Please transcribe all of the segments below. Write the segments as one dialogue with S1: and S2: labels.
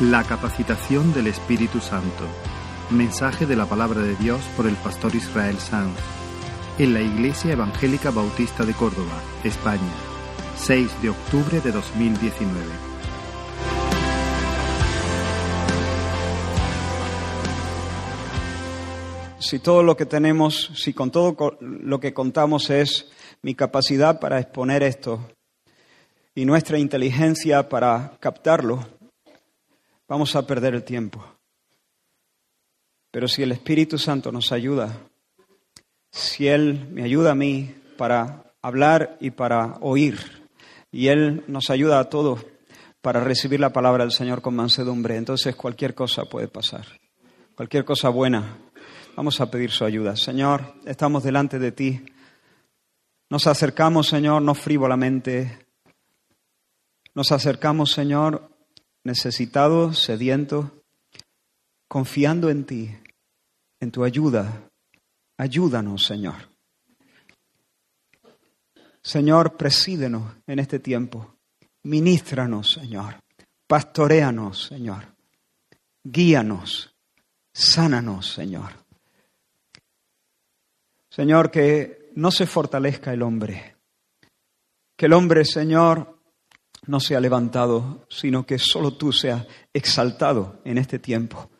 S1: La capacitación del Espíritu Santo. Mensaje de la palabra de Dios por el pastor Israel Sanz. En la Iglesia Evangélica Bautista de Córdoba, España. 6 de octubre de 2019.
S2: Si todo lo que tenemos, si con todo lo que contamos es mi capacidad para exponer esto y nuestra inteligencia para captarlo, vamos a perder el tiempo. Pero si el Espíritu Santo nos ayuda, si Él me ayuda a mí para hablar y para oír, y Él nos ayuda a todos para recibir la palabra del Señor con mansedumbre, entonces cualquier cosa puede pasar, cualquier cosa buena. Vamos a pedir su ayuda. Señor, estamos delante de ti. Nos acercamos, Señor, no frívolamente. Nos acercamos, Señor, necesitados, sedientos, confiando en ti, en tu ayuda. Ayúdanos, Señor. Señor, presídenos en este tiempo. Ministranos, Señor. Pastoreanos, Señor. Guíanos. Sánanos, Señor. Señor, que no se fortalezca el hombre. Que el hombre, Señor, no sea levantado, sino que solo tú seas exaltado en este tiempo,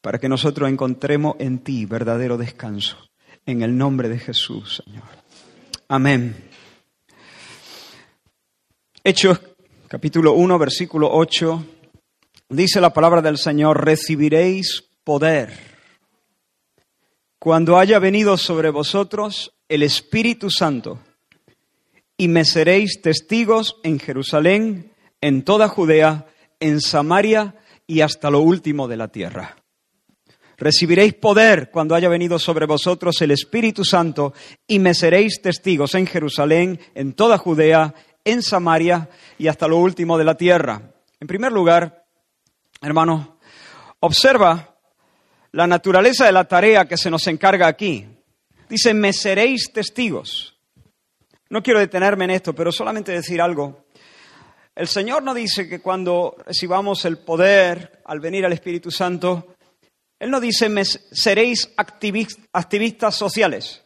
S2: para que nosotros encontremos en ti verdadero descanso. En el nombre de Jesús, Señor. Amén. Hechos capítulo 1, versículo 8, dice la palabra del Señor, recibiréis poder cuando haya venido sobre vosotros el Espíritu Santo, y me seréis testigos en Jerusalén, en toda Judea, en Samaria y hasta lo último de la tierra. Recibiréis poder cuando haya venido sobre vosotros el Espíritu Santo y me seréis testigos en Jerusalén, en toda Judea, en Samaria y hasta lo último de la tierra. En primer lugar, hermano, observa la naturaleza de la tarea que se nos encarga aquí. Dice, me seréis testigos. No quiero detenerme en esto, pero solamente decir algo. El Señor no dice que cuando recibamos el poder al venir al Espíritu Santo, Él no dice, seréis activistas sociales.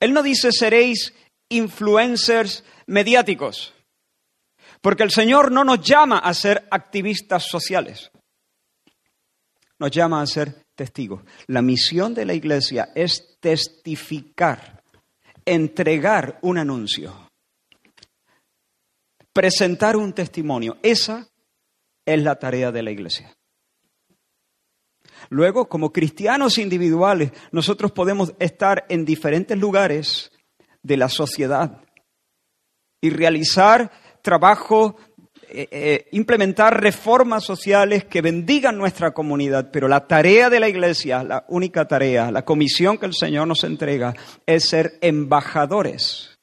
S2: Él no dice, seréis influencers mediáticos. Porque el Señor no nos llama a ser activistas sociales nos llama a ser testigos. La misión de la iglesia es testificar, entregar un anuncio, presentar un testimonio. Esa es la tarea de la iglesia. Luego, como cristianos individuales, nosotros podemos estar en diferentes lugares de la sociedad y realizar trabajo eh, eh, implementar reformas sociales que bendigan nuestra comunidad, pero la tarea de la iglesia, la única tarea, la comisión que el Señor nos entrega es ser embajadores,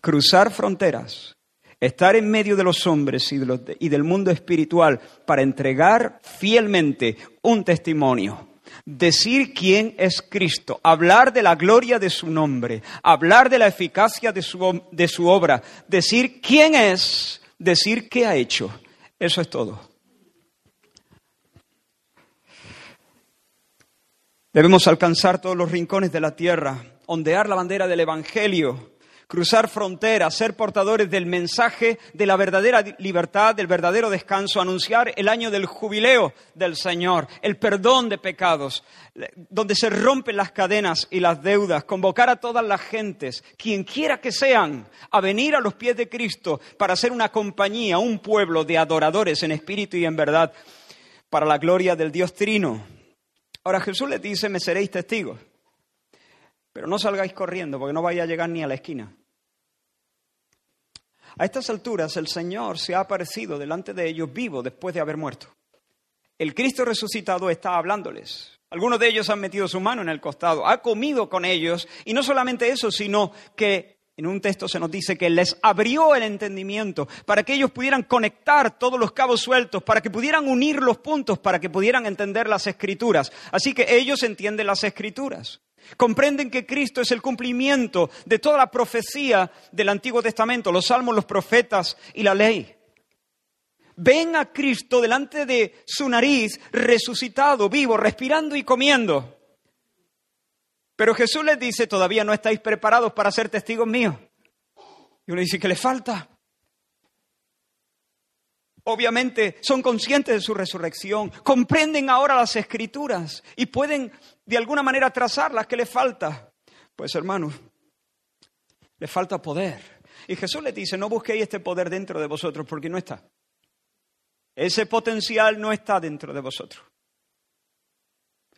S2: cruzar fronteras, estar en medio de los hombres y, del mundo espiritual para entregar fielmente un testimonio decir quién es Cristo, hablar de la gloria de su nombre, hablar de la eficacia de su obra, decir quién es decir qué ha hecho. Eso es todo. Debemos alcanzar todos los rincones de la tierra, ondear la bandera del Evangelio, cruzar fronteras, ser portadores del mensaje de la verdadera libertad, del verdadero descanso, anunciar el año del jubileo del Señor, el perdón de pecados, donde se rompen las cadenas y las deudas, convocar a todas las gentes, quien quiera que sean, a venir a los pies de Cristo para ser una compañía, un pueblo de adoradores en espíritu y en verdad, para la gloria del Dios Trino. Ahora Jesús les dice, me seréis testigos. Pero no salgáis corriendo porque no vais a llegar ni a la esquina. A estas alturas el Señor se ha aparecido delante de ellos vivo después de haber muerto. El Cristo resucitado está hablándoles. Algunos de ellos han metido su mano en el costado, ha comido con ellos y no solamente eso, sino que en un texto se nos dice que les abrió el entendimiento para que ellos pudieran conectar todos los cabos sueltos, para que pudieran unir los puntos, para que pudieran entender las escrituras. Así que ellos entienden las escrituras. Comprenden que Cristo es el cumplimiento de toda la profecía del Antiguo Testamento, los salmos, los profetas y la ley. ven a Cristo delante de su nariz, resucitado, vivo, respirando y comiendo. Pero Jesús les dice, todavía no estáis preparados para ser testigos míos. Y uno dice, ¿qué le falta? Obviamente son conscientes de su resurrección, comprenden ahora las escrituras y pueden de alguna manera trazarlas. ¿Qué le falta? Pues hermanos, le falta poder. Y Jesús les dice, no busquéis este poder dentro de vosotros porque no está. Ese potencial no está dentro de vosotros.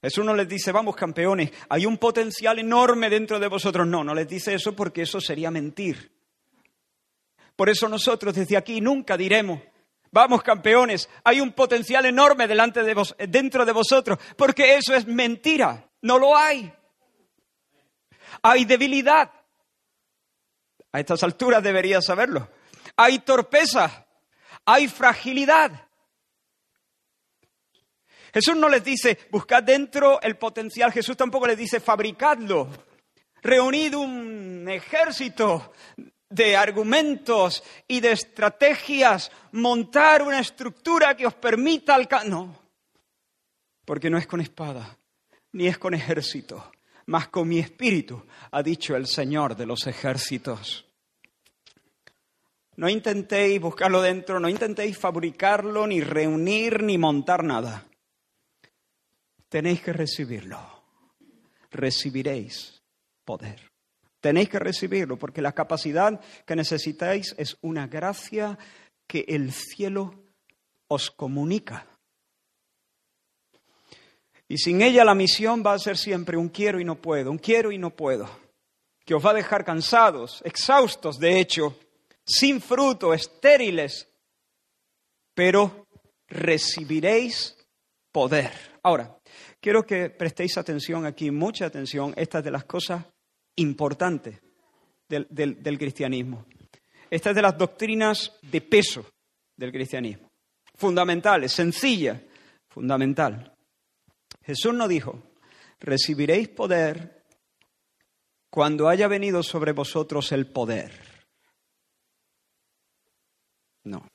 S2: Jesús no les dice, vamos campeones, hay un potencial enorme dentro de vosotros. No, no les dice eso porque eso sería mentir. Por eso nosotros desde aquí nunca diremos, vamos campeones, hay un potencial enorme delante de vos, dentro de vosotros, porque eso es mentira, no lo hay. Hay debilidad. A estas alturas debería saberlo. Hay torpeza, hay fragilidad. Jesús no les dice, buscad dentro el potencial, Jesús tampoco les dice, fabricadlo, reunid un ejército de argumentos y de estrategias, montar una estructura que os permita alcanzar. No, porque no es con espada, ni es con ejército, mas con mi espíritu, ha dicho el Señor de los ejércitos. No intentéis buscarlo dentro, no intentéis fabricarlo, ni reunir, ni montar nada tenéis que recibirlo. Recibiréis poder. Tenéis que recibirlo porque la capacidad que necesitáis es una gracia que el cielo os comunica. Y sin ella la misión va a ser siempre un quiero y no puedo, un quiero y no puedo, que os va a dejar cansados, exhaustos, de hecho, sin fruto, estériles, pero recibiréis poder. Ahora, quiero que prestéis atención aquí, mucha atención, esta es de las cosas importantes del, cristianismo. Esta es de las doctrinas de peso del cristianismo. Fundamentales, sencilla, fundamental. Jesús no dijo, recibiréis poder cuando haya venido sobre vosotros el poder. No.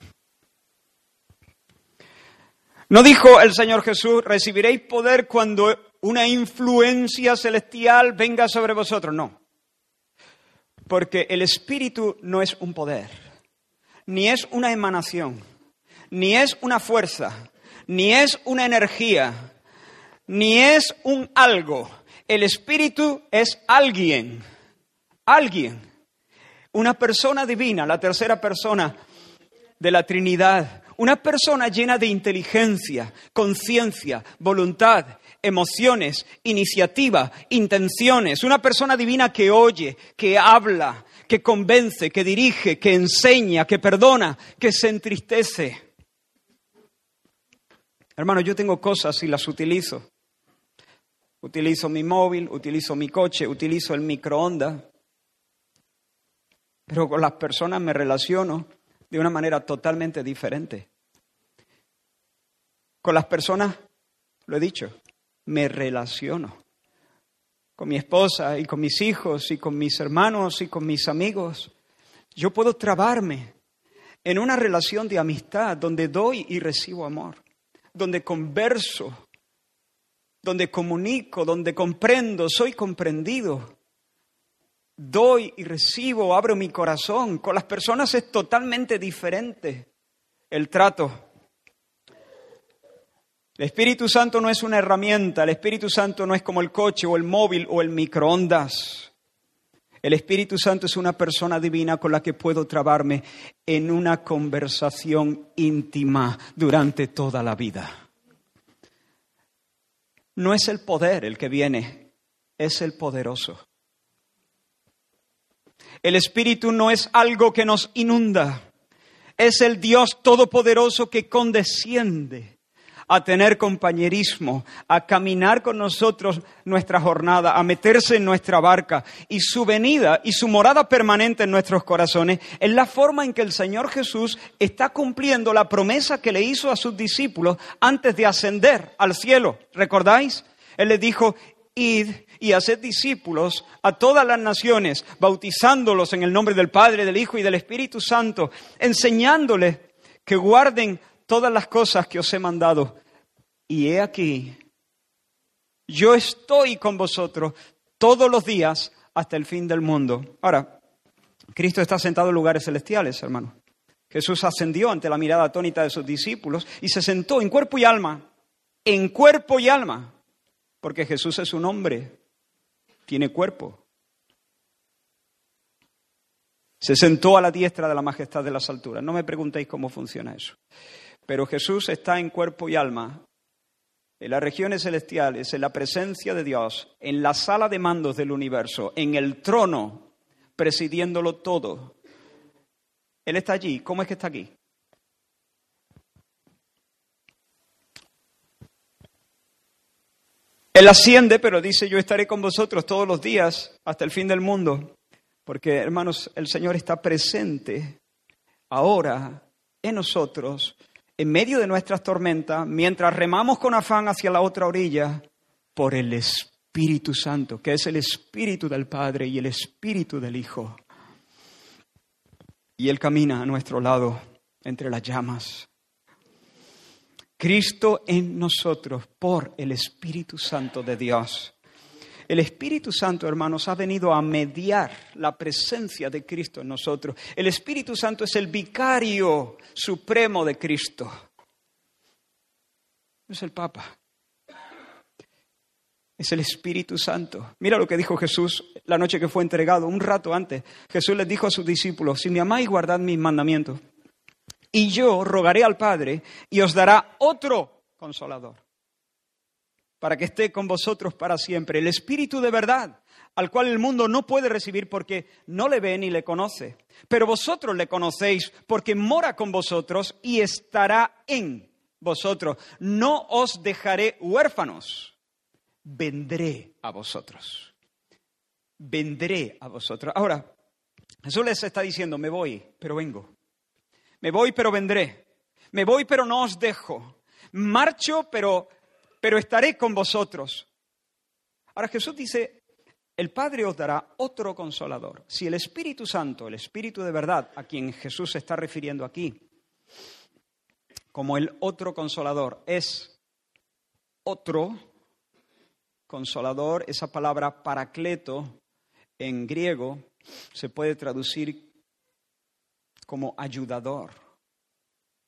S2: ¿No dijo el Señor Jesús, recibiréis poder cuando una influencia celestial venga sobre vosotros? No. Porque el Espíritu no es un poder, ni es una emanación, ni es una fuerza, ni es una energía, ni es un algo. El Espíritu es alguien, alguien, una persona divina, la tercera persona de la Trinidad una persona llena de inteligencia, conciencia, voluntad, emociones, iniciativa, intenciones. Una persona divina que oye, que habla, que convence, que dirige, que enseña, que perdona, que se entristece. Hermano, yo tengo cosas y las utilizo. Utilizo mi móvil, utilizo mi coche, utilizo el microondas. Pero con las personas me relaciono de una manera totalmente diferente. Con las personas, lo he dicho, me relaciono. Con mi esposa y con mis hijos y con mis hermanos y con mis amigos. Yo puedo trabarme en una relación de amistad donde doy y recibo amor, donde converso, donde comunico, donde comprendo, soy comprendido doy y recibo, abro mi corazón. Con las personas es totalmente diferente el trato. El Espíritu Santo no es una herramienta, el Espíritu Santo no es como el coche o el móvil o el microondas. El Espíritu Santo es una persona divina con la que puedo trabarme en una conversación íntima durante toda la vida. No es el poder el que viene, es el poderoso. El Espíritu no es algo que nos inunda, es el Dios todopoderoso que condesciende a tener compañerismo, a caminar con nosotros nuestra jornada, a meterse en nuestra barca. Y su venida y su morada permanente en nuestros corazones es la forma en que el Señor Jesús está cumpliendo la promesa que le hizo a sus discípulos antes de ascender al cielo. ¿Recordáis? Él les dijo, id y haced discípulos a todas las naciones, bautizándolos en el nombre del Padre, del Hijo y del Espíritu Santo, enseñándoles que guarden todas las cosas que os he mandado. Y he aquí, yo estoy con vosotros todos los días hasta el fin del mundo. Ahora, Cristo está sentado en lugares celestiales, hermano. Jesús ascendió ante la mirada atónita de sus discípulos y se sentó en cuerpo y alma, en cuerpo y alma, porque Jesús es un hombre, tiene cuerpo. Se sentó a la diestra de la majestad de las alturas. No me preguntéis cómo funciona eso. Pero Jesús está en cuerpo y alma, en las regiones celestiales, en la presencia de Dios, en la sala de mandos del universo, en el trono, presidiéndolo todo. Él está allí. ¿Cómo es que está aquí? Él asciende, pero dice, yo estaré con vosotros todos los días hasta el fin del mundo. Porque, hermanos, el Señor está presente ahora en nosotros, en medio de nuestras tormentas, mientras remamos con afán hacia la otra orilla, por el Espíritu Santo, que es el Espíritu del Padre y el Espíritu del Hijo. Y Él camina a nuestro lado entre las llamas. Cristo en nosotros por el Espíritu Santo de Dios. El Espíritu Santo, hermanos, ha venido a mediar la presencia de Cristo en nosotros. El Espíritu Santo es el vicario supremo de Cristo. Es el Papa. Es el Espíritu Santo. Mira lo que dijo Jesús la noche que fue entregado, un rato antes. Jesús les dijo a sus discípulos, si me amáis, guardad mis mandamientos. Y yo rogaré al Padre y os dará otro consolador para que esté con vosotros para siempre, el Espíritu de verdad, al cual el mundo no puede recibir porque no le ve ni le conoce. Pero vosotros le conocéis porque mora con vosotros y estará en vosotros. No os dejaré huérfanos, vendré a vosotros. Vendré a vosotros. Ahora, Jesús les está diciendo, me voy, pero vengo. Me voy, pero vendré. Me voy, pero no os dejo. Marcho, pero pero estaré con vosotros. Ahora Jesús dice, el Padre os dará otro consolador. Si el Espíritu Santo, el Espíritu de verdad, a quien Jesús se está refiriendo aquí, como el otro consolador, es otro consolador, esa palabra paracleto en griego se puede traducir como ayudador.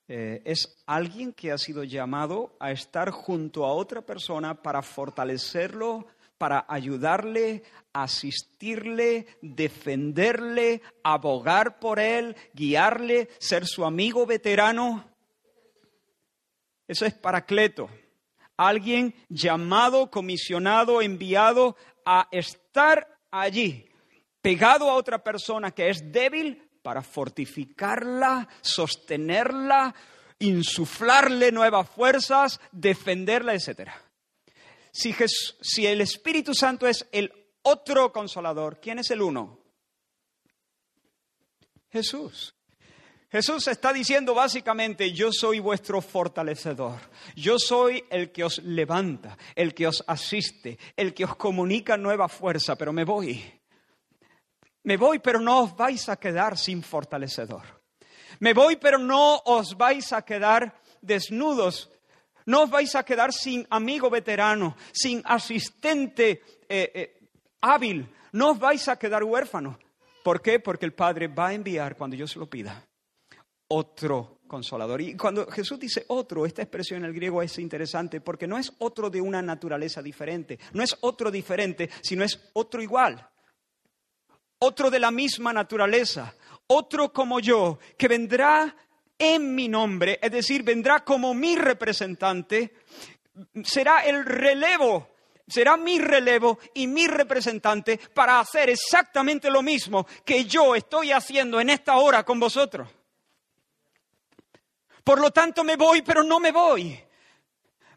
S2: Eh, es alguien que ha sido llamado a estar junto a otra persona para fortalecerlo, para ayudarle, asistirle, defenderle, abogar por él, guiarle, ser su amigo veterano. Eso es paracleto. Alguien llamado, comisionado, enviado a estar allí, pegado a otra persona que es débil para fortificarla, sostenerla, insuflarle nuevas fuerzas, defenderla, etc. Si, si el Espíritu Santo es el otro consolador, ¿quién es el uno? Jesús. Jesús está diciendo básicamente, yo soy vuestro fortalecedor, yo soy el que os levanta, el que os asiste, el que os comunica nueva fuerza, pero me voy. Me voy, pero no os vais a quedar sin fortalecedor. Me voy, pero no os vais a quedar desnudos. No os vais a quedar sin amigo veterano, sin asistente eh, eh, hábil. No os vais a quedar huérfanos. ¿Por qué? Porque el Padre va a enviar, cuando yo se lo pida, otro consolador. Y cuando Jesús dice otro, esta expresión en el griego es interesante porque no es otro de una naturaleza diferente, no es otro diferente, sino es otro igual otro de la misma naturaleza, otro como yo, que vendrá en mi nombre, es decir, vendrá como mi representante, será el relevo, será mi relevo y mi representante para hacer exactamente lo mismo que yo estoy haciendo en esta hora con vosotros. Por lo tanto, me voy, pero no me voy.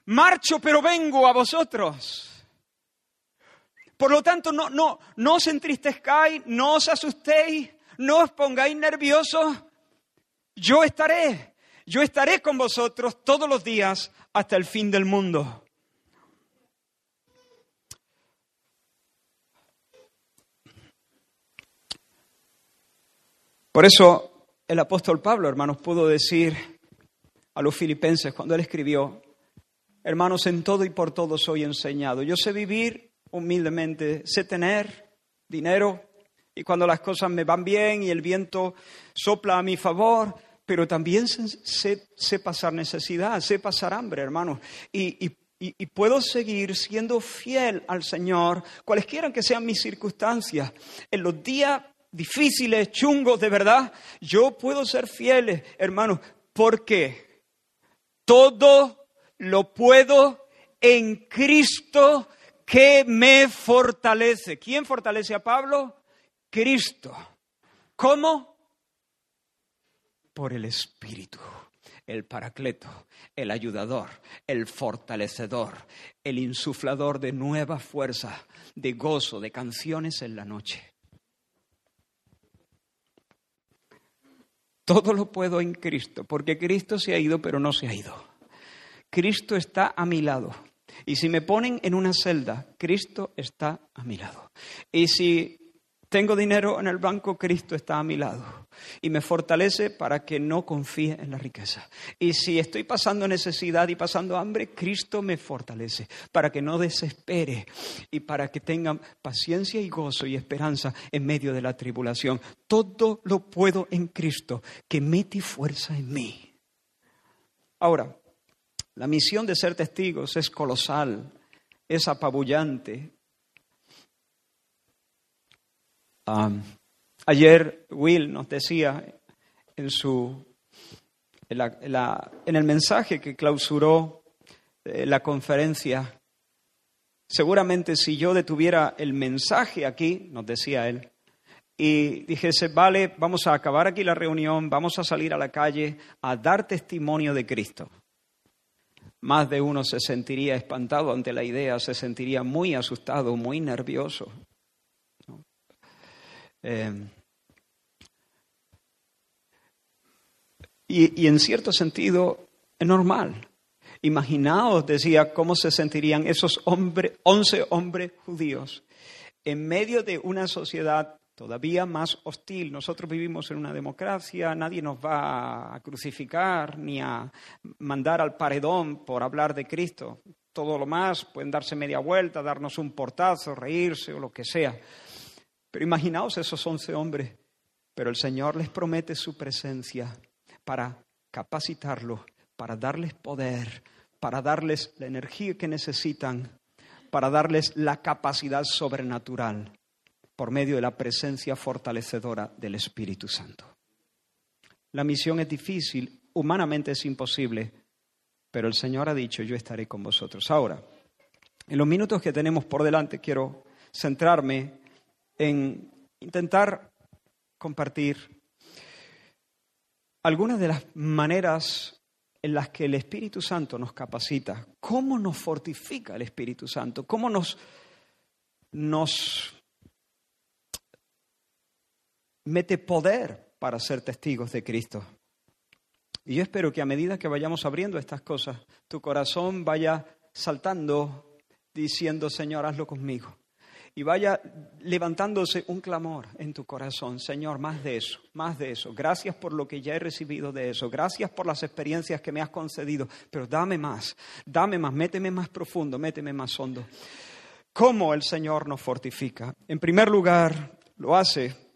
S2: Marcho, pero vengo a vosotros. Por lo tanto, no, no, no os entristezcáis, no os asustéis, no os pongáis nerviosos. Yo estaré, yo estaré con vosotros todos los días hasta el fin del mundo. Por eso el apóstol Pablo, hermanos, pudo decir a los filipenses cuando él escribió, hermanos, en todo y por todo soy enseñado. Yo sé vivir humildemente, sé tener dinero y cuando las cosas me van bien y el viento sopla a mi favor, pero también sé, pasar necesidad, sé pasar hambre, hermanos. Y, y, puedo seguir siendo fiel al Señor, cualesquiera que sean mis circunstancias. En los días difíciles, chungos, de verdad, yo puedo ser fiel, hermanos, porque todo lo puedo en Cristo que me fortalece. ¿Quién fortalece a Pablo? Cristo. ¿Cómo? Por el Espíritu, el paracleto, el ayudador, el fortalecedor, el insuflador de nueva fuerza, de gozo, de canciones en la noche. Todo lo puedo en Cristo, porque Cristo se ha ido, pero no se ha ido. Cristo está a mi lado. Y si me ponen en una celda, Cristo está a mi lado. Y si tengo dinero en el banco, Cristo está a mi lado y me fortalece para que no confíe en la riqueza. Y si estoy pasando necesidad y pasando hambre, Cristo me fortalece para que no desespere y para que tenga paciencia y gozo y esperanza en medio de la tribulación. Todo lo puedo en Cristo que mete fuerza en mí. Ahora, la misión de ser testigos es colosal, es apabullante, ayer Will nos decía en, su, en, el mensaje que clausuró eh, la conferencia, seguramente si yo detuviera el mensaje aquí, nos decía él, y dijese, vale, vamos a acabar aquí la reunión, vamos a salir a la calle a dar testimonio de Cristo. Más de uno se sentiría espantado ante la idea, se sentiría muy asustado, muy nervioso. Em, y, en cierto sentido es normal. Imaginaos, decía, cómo se sentirían esos hombres, once hombres judíos en medio de una sociedad todavía más hostil. Nosotros vivimos en una democracia, nadie nos va a crucificar ni a mandar al paredón por hablar de Cristo. Todo lo más pueden darse media vuelta, darnos un portazo, reírse o lo que sea. Pero imaginaos esos once hombres, pero el Señor les promete su presencia para capacitarlos, para darles poder, para darles la energía que necesitan, para darles la capacidad sobrenatural por medio de la presencia fortalecedora del Espíritu Santo. La misión es difícil, humanamente es imposible, pero el Señor ha dicho, yo estaré con vosotros. Ahora, en los minutos que tenemos por delante, quiero centrarme en intentar compartir algunas de las maneras en las que el Espíritu Santo nos capacita, cómo nos fortifica el Espíritu Santo, cómo nos, nos mete poder para ser testigos de Cristo. Y yo espero que a medida que vayamos abriendo estas cosas, tu corazón vaya saltando diciendo, Señor, hazlo conmigo y vaya levantándose un clamor en tu corazón, Señor, más de eso, más de eso. Gracias por lo que ya he recibido de eso, gracias por las experiencias que me has concedido, pero dame más, dame más, méteme más profundo, méteme más hondo. ¿Cómo el Señor nos fortifica? En primer lugar, lo hace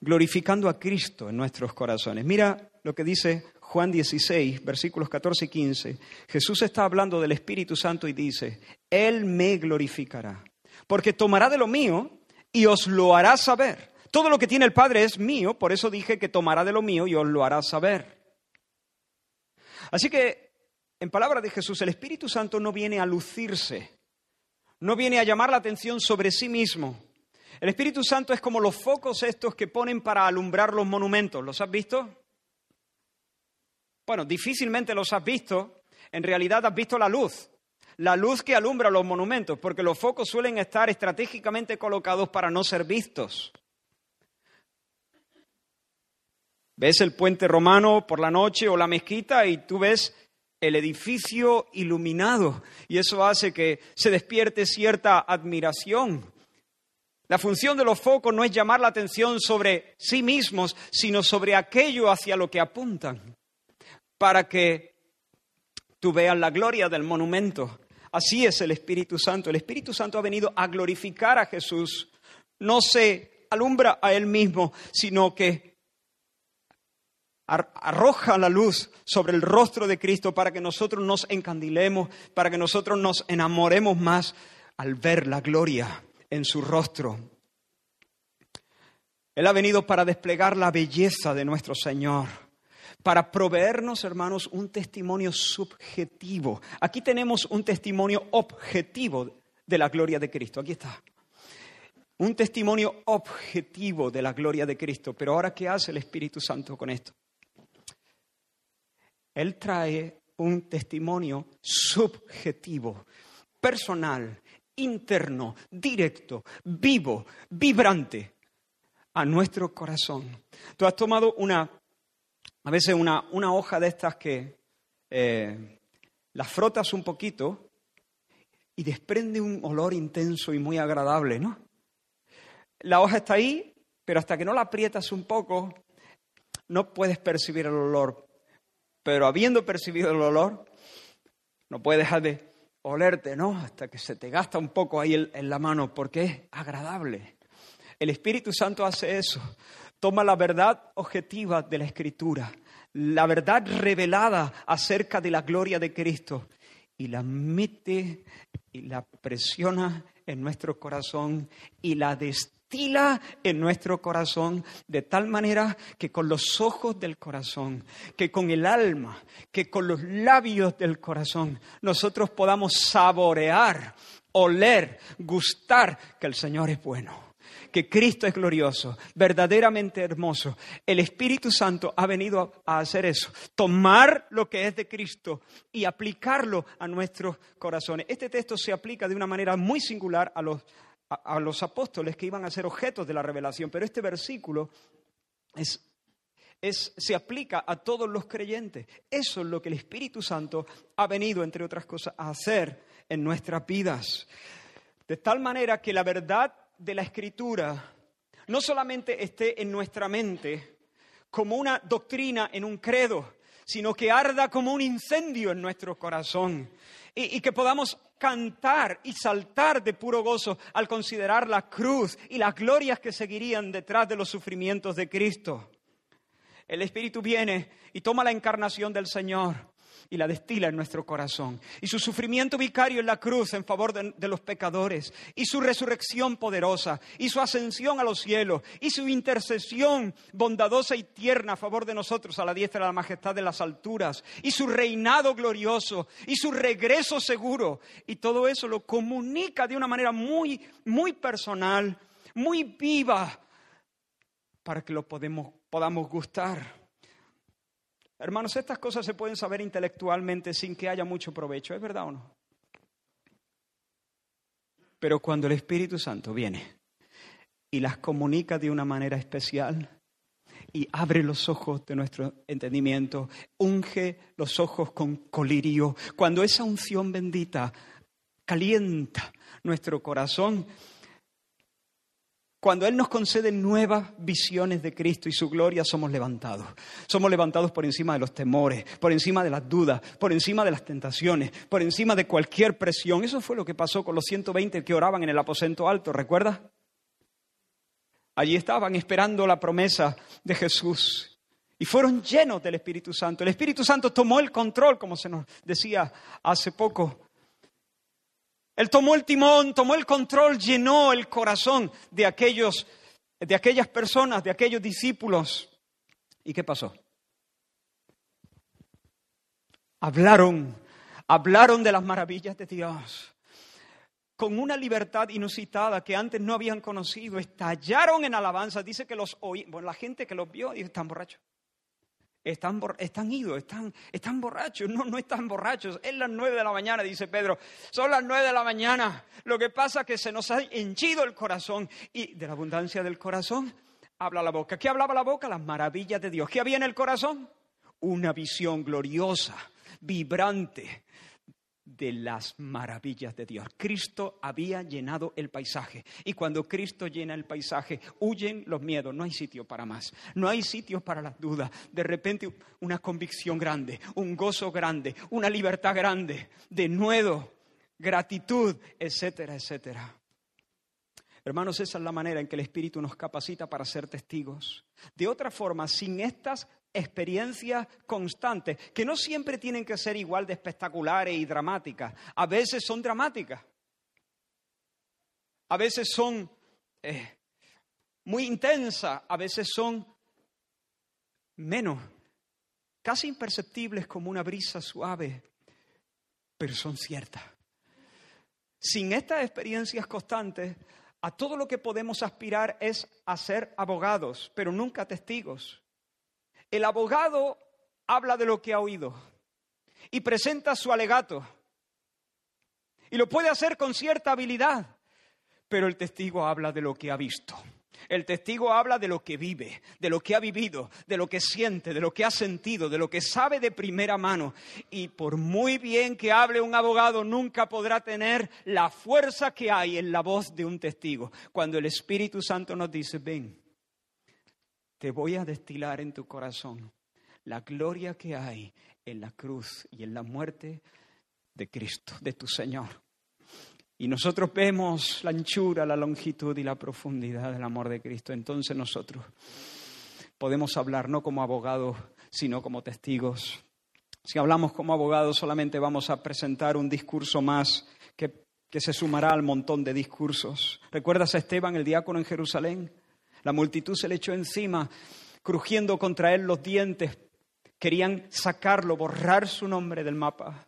S2: glorificando a Cristo en nuestros corazones. Mira lo que dice Juan 16, versículos 14 y 15. Jesús está hablando del Espíritu Santo y dice, Él me glorificará porque tomará de lo mío y os lo hará saber. Todo lo que tiene el Padre es mío, por eso dije que tomará de lo mío y os lo hará saber. Así que, en palabra de Jesús, el Espíritu Santo no viene a lucirse, no viene a llamar la atención sobre sí mismo. El Espíritu Santo es como los focos estos que ponen para alumbrar los monumentos. ¿Los has visto? Bueno, difícilmente los has visto. En realidad has visto la luz la luz que alumbra los monumentos, porque los focos suelen estar estratégicamente colocados para no ser vistos. Ves el puente romano por la noche o la mezquita y tú ves el edificio iluminado y eso hace que se despierte cierta admiración. La función de los focos no es llamar la atención sobre sí mismos, sino sobre aquello hacia lo que apuntan. para que tú veas la gloria del monumento. Así es el Espíritu Santo. El Espíritu Santo ha venido a glorificar a Jesús. No se alumbra a Él mismo, sino que arroja la luz sobre el rostro de Cristo para que nosotros nos encandilemos, para que nosotros nos enamoremos más al ver la gloria en su rostro. Él ha venido para desplegar la belleza de nuestro Señor, para proveernos, hermanos, un testimonio subjetivo. Aquí tenemos un testimonio objetivo de la gloria de Cristo. Aquí está. Un testimonio objetivo de la gloria de Cristo. Pero ahora, ¿qué hace el Espíritu Santo con esto? Él trae un testimonio subjetivo, personal, interno, directo, vivo, vibrante a nuestro corazón. Tú has tomado una, a veces una, una hoja de estas que eh, las frotas un poquito y desprende un olor intenso y muy agradable, ¿no? La hoja está ahí, pero hasta que no la aprietas un poco, no puedes percibir el olor. Pero habiendo percibido el olor, no puedes dejar de olerte, ¿no? Hasta que se te gasta un poco ahí en la mano, porque es agradable. El Espíritu Santo hace eso. Toma la verdad objetiva de la Escritura, la verdad revelada acerca de la gloria de Cristo, y la mete y la presiona en nuestro corazón y la en nuestro corazón de tal manera que con los ojos del corazón, que con el alma, que con los labios del corazón, nosotros podamos saborear, oler, gustar que el Señor es bueno que Cristo es glorioso, verdaderamente hermoso. El Espíritu Santo ha venido a hacer eso, tomar lo que es de Cristo y aplicarlo a nuestros corazones. Este texto se aplica de una manera muy singular a los, a, los apóstoles que iban a ser objetos de la revelación, pero este versículo es es, se aplica a todos los creyentes. Eso es lo que el Espíritu Santo ha venido, entre otras cosas, a hacer en nuestras vidas. De tal manera que la verdad de la escritura no solamente esté en nuestra mente como una doctrina en un credo, sino que arda como un incendio en nuestro corazón y, que podamos cantar y saltar de puro gozo al considerar la cruz y las glorias que seguirían detrás de los sufrimientos de Cristo. El Espíritu viene y toma la encarnación del Señor y la destila en nuestro corazón. Y su sufrimiento vicario en la cruz en favor de, los pecadores, y su resurrección poderosa, y su ascensión a los cielos, y su intercesión bondadosa y tierna a favor de nosotros a la diestra de la majestad de las alturas, y su reinado glorioso, y su regreso seguro. Y todo eso lo comunica de una manera muy, muy personal, muy viva, para que lo podemos, podamos gustar. Hermanos, estas cosas se pueden saber intelectualmente sin que haya mucho provecho, ¿es verdad o no? Pero cuando el Espíritu Santo viene y las comunica de una manera especial y abre los ojos de nuestro entendimiento, unge los ojos con colirio, cuando esa unción bendita calienta nuestro corazón, cuando Él nos concede nuevas visiones de Cristo y su gloria, somos levantados. Somos levantados por encima de los temores, por encima de las dudas, por encima de las tentaciones, por encima de cualquier presión. Eso fue lo que pasó con los 120 que oraban en el aposento alto, ¿recuerdas? Allí estaban esperando la promesa de Jesús y fueron llenos del Espíritu Santo. El Espíritu Santo tomó el control, como se nos decía hace poco, él tomó el timón, tomó el control, llenó el corazón de aquellos, de aquellas personas, de aquellos discípulos. ¿Y qué pasó? Hablaron, hablaron de las maravillas de Dios con una libertad inusitada que antes no habían conocido, estallaron en alabanza. Dice que los oí, bueno, la gente que los vio, dijo, están borrachos. Están, están idos, están, están borrachos. No, no están borrachos. Es las nueve de la mañana, dice Pedro. Son las nueve de la mañana. Lo que pasa es que se nos ha henchido el corazón. Y de la abundancia del corazón habla la boca. ¿Qué hablaba la boca? Las maravillas de Dios. ¿Qué había en el corazón? Una visión gloriosa, vibrante, de las maravillas de Dios. Cristo había llenado el paisaje y cuando Cristo llena el paisaje, huyen los miedos, no hay sitio para más, no hay sitio para las dudas. De repente una convicción grande, un gozo grande, una libertad grande, de nuevo, gratitud, etcétera, etcétera. Hermanos, esa es la manera en que el Espíritu nos capacita para ser testigos. De otra forma, sin estas experiencias constantes, que no siempre tienen que ser igual de espectaculares y dramáticas, a veces son dramáticas, a veces son eh, muy intensas, a veces son menos, casi imperceptibles como una brisa suave, pero son ciertas. Sin estas experiencias constantes, a todo lo que podemos aspirar es a ser abogados, pero nunca testigos. El abogado habla de lo que ha oído y presenta su alegato. Y lo puede hacer con cierta habilidad, pero el testigo habla de lo que ha visto. El testigo habla de lo que vive, de lo que ha vivido, de lo que siente, de lo que ha sentido, de lo que sabe de primera mano. Y por muy bien que hable un abogado, nunca podrá tener la fuerza que hay en la voz de un testigo. Cuando el Espíritu Santo nos dice, ven, te voy a destilar en tu corazón la gloria que hay en la cruz y en la muerte de Cristo, de tu Señor. Y nosotros vemos la anchura, la longitud y la profundidad del amor de Cristo. Entonces nosotros podemos hablar no como abogados, sino como testigos. Si hablamos como abogados, solamente vamos a presentar un discurso más que, que se sumará al montón de discursos. ¿Recuerdas a Esteban, el diácono en Jerusalén? La multitud se le echó encima, crujiendo contra él los dientes. Querían sacarlo, borrar su nombre del mapa.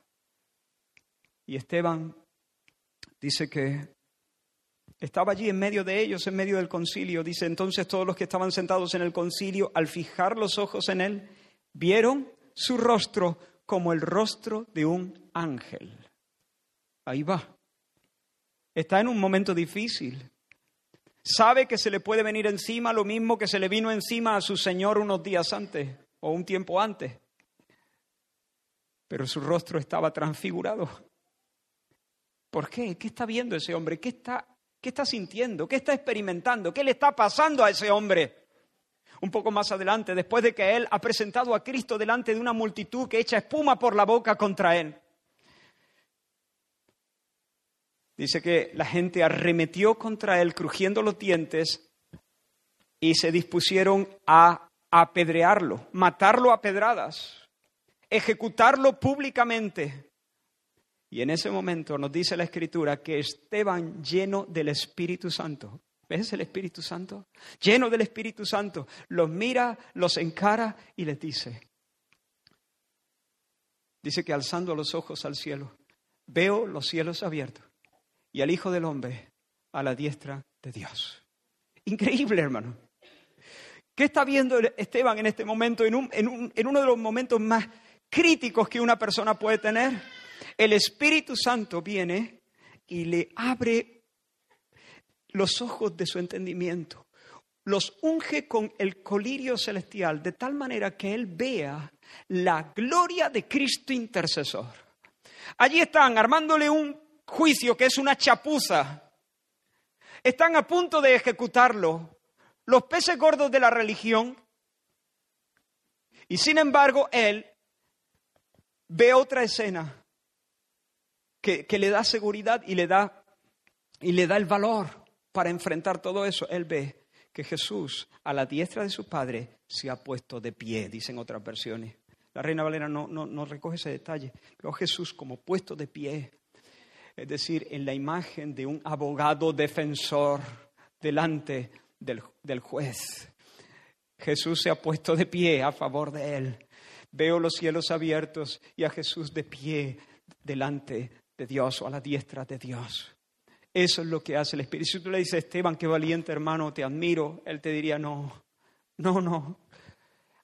S2: Y Esteban dice que estaba allí en medio de ellos, en medio del concilio. Dice entonces todos los que estaban sentados en el concilio, al fijar los ojos en él, vieron su rostro como el rostro de un ángel. Ahí va. Está en un momento difícil. Sabe que se le puede venir encima lo mismo que se le vino encima a su Señor unos días antes o un tiempo antes. Pero su rostro estaba transfigurado. ¿Por qué? ¿Qué está viendo ese hombre? ¿Qué está, ¿Qué está sintiendo? ¿Qué está experimentando? ¿Qué le está pasando a ese hombre? Un poco más adelante, después de que él ha presentado a Cristo delante de una multitud que echa espuma por la boca contra él. Dice que la gente arremetió contra él crujiendo los dientes y se dispusieron a apedrearlo, matarlo a pedradas, ejecutarlo públicamente. Y en ese momento nos dice la Escritura que Esteban lleno del Espíritu Santo. ¿Ves el Espíritu Santo? Lleno del Espíritu Santo. Los mira, los encara y les dice. Dice que alzando los ojos al cielo, veo los cielos abiertos y al Hijo del Hombre a la diestra de Dios. Increíble, hermano. ¿Qué está viendo Esteban en este momento, en, en uno de los momentos más críticos que una persona puede tener? el Espíritu Santo viene y le abre los ojos de su entendimiento, los unge con el colirio celestial, de tal manera que él vea la gloria de Cristo intercesor. Allí están armándole un juicio que es una chapuza. Están a punto de ejecutarlo. Los peces gordos de la religión. Y sin embargo, él ve otra escena que, le da seguridad y le da, y le da el valor para enfrentar todo eso. Él ve que Jesús, a la diestra de su Padre, se ha puesto de pie, dicen otras versiones. La Reina Valera no, no, recoge ese detalle. Pero Jesús como puesto de pie, es decir, en la imagen de un abogado defensor delante del, del juez. Jesús se ha puesto de pie a favor de él. Veo los cielos abiertos y a Jesús de pie delante de Dios o a la diestra de Dios. Eso es lo que hace el Espíritu. Si tú le dices, Esteban, qué valiente hermano, te admiro, él te diría, no, no, no.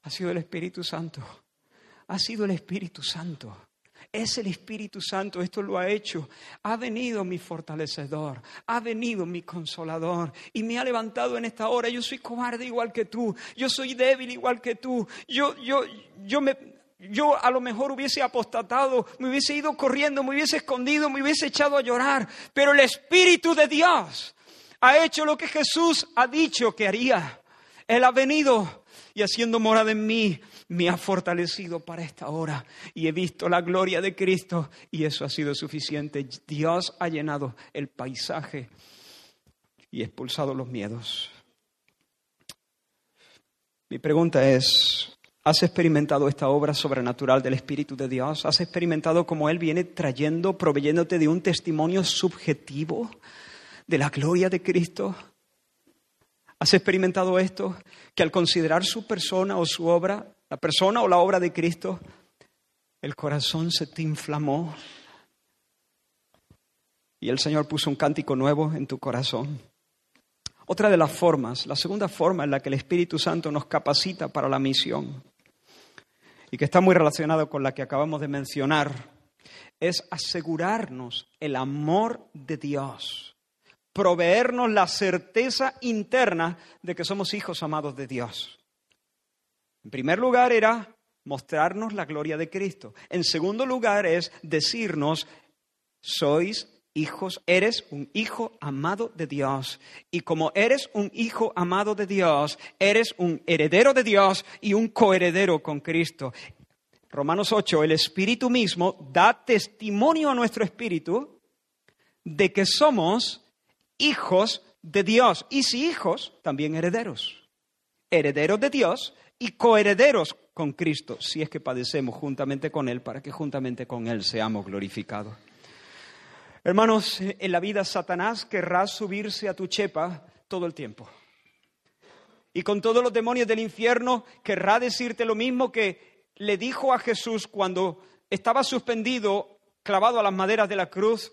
S2: Ha sido el Espíritu Santo. Ha sido el Espíritu Santo. Es el Espíritu Santo, esto lo ha hecho. Ha venido mi fortalecedor, ha venido mi consolador y me ha levantado en esta hora. Yo soy cobarde igual que tú, yo soy débil igual que tú. Yo, yo, yo me, yo a lo mejor hubiese apostatado, me hubiese ido corriendo, me hubiese escondido, me hubiese echado a llorar, pero el Espíritu de Dios ha hecho lo que Jesús ha dicho que haría. Él ha venido y haciendo morada en mí, me ha fortalecido para esta hora y he visto la gloria de Cristo y eso ha sido suficiente. Dios ha llenado el paisaje y expulsado los miedos. Mi pregunta es, ¿has experimentado esta obra sobrenatural del Espíritu de Dios? ¿Has experimentado cómo Él viene trayendo, proveyéndote de un testimonio subjetivo de la gloria de Cristo? ¿Has experimentado esto? Que al considerar su persona o su obra, la persona o la obra de Cristo, el corazón se te inflamó y el Señor puso un cántico nuevo en tu corazón. Otra de las formas, la segunda forma en la que el Espíritu Santo nos capacita para la misión y que está muy relacionado con la que acabamos de mencionar, es asegurarnos el amor de Dios, proveernos la certeza interna de que somos hijos amados de Dios. En primer lugar era mostrarnos la gloria de Cristo. En segundo lugar es decirnos, sois hijos, eres un hijo amado de Dios. Y como eres un hijo amado de Dios, eres un heredero de Dios y un coheredero con Cristo. Romanos 8, el Espíritu mismo da testimonio a nuestro espíritu de que somos hijos de Dios. Y si hijos, también herederos. Herederos de Dios y coherederos con Cristo, si es que padecemos juntamente con Él, para que juntamente con Él seamos glorificados. Hermanos, en la vida Satanás querrá subirse a tu chepa todo el tiempo. Y con todos los demonios del infierno querrá decirte lo mismo que le dijo a Jesús cuando estaba suspendido, clavado a las maderas de la cruz.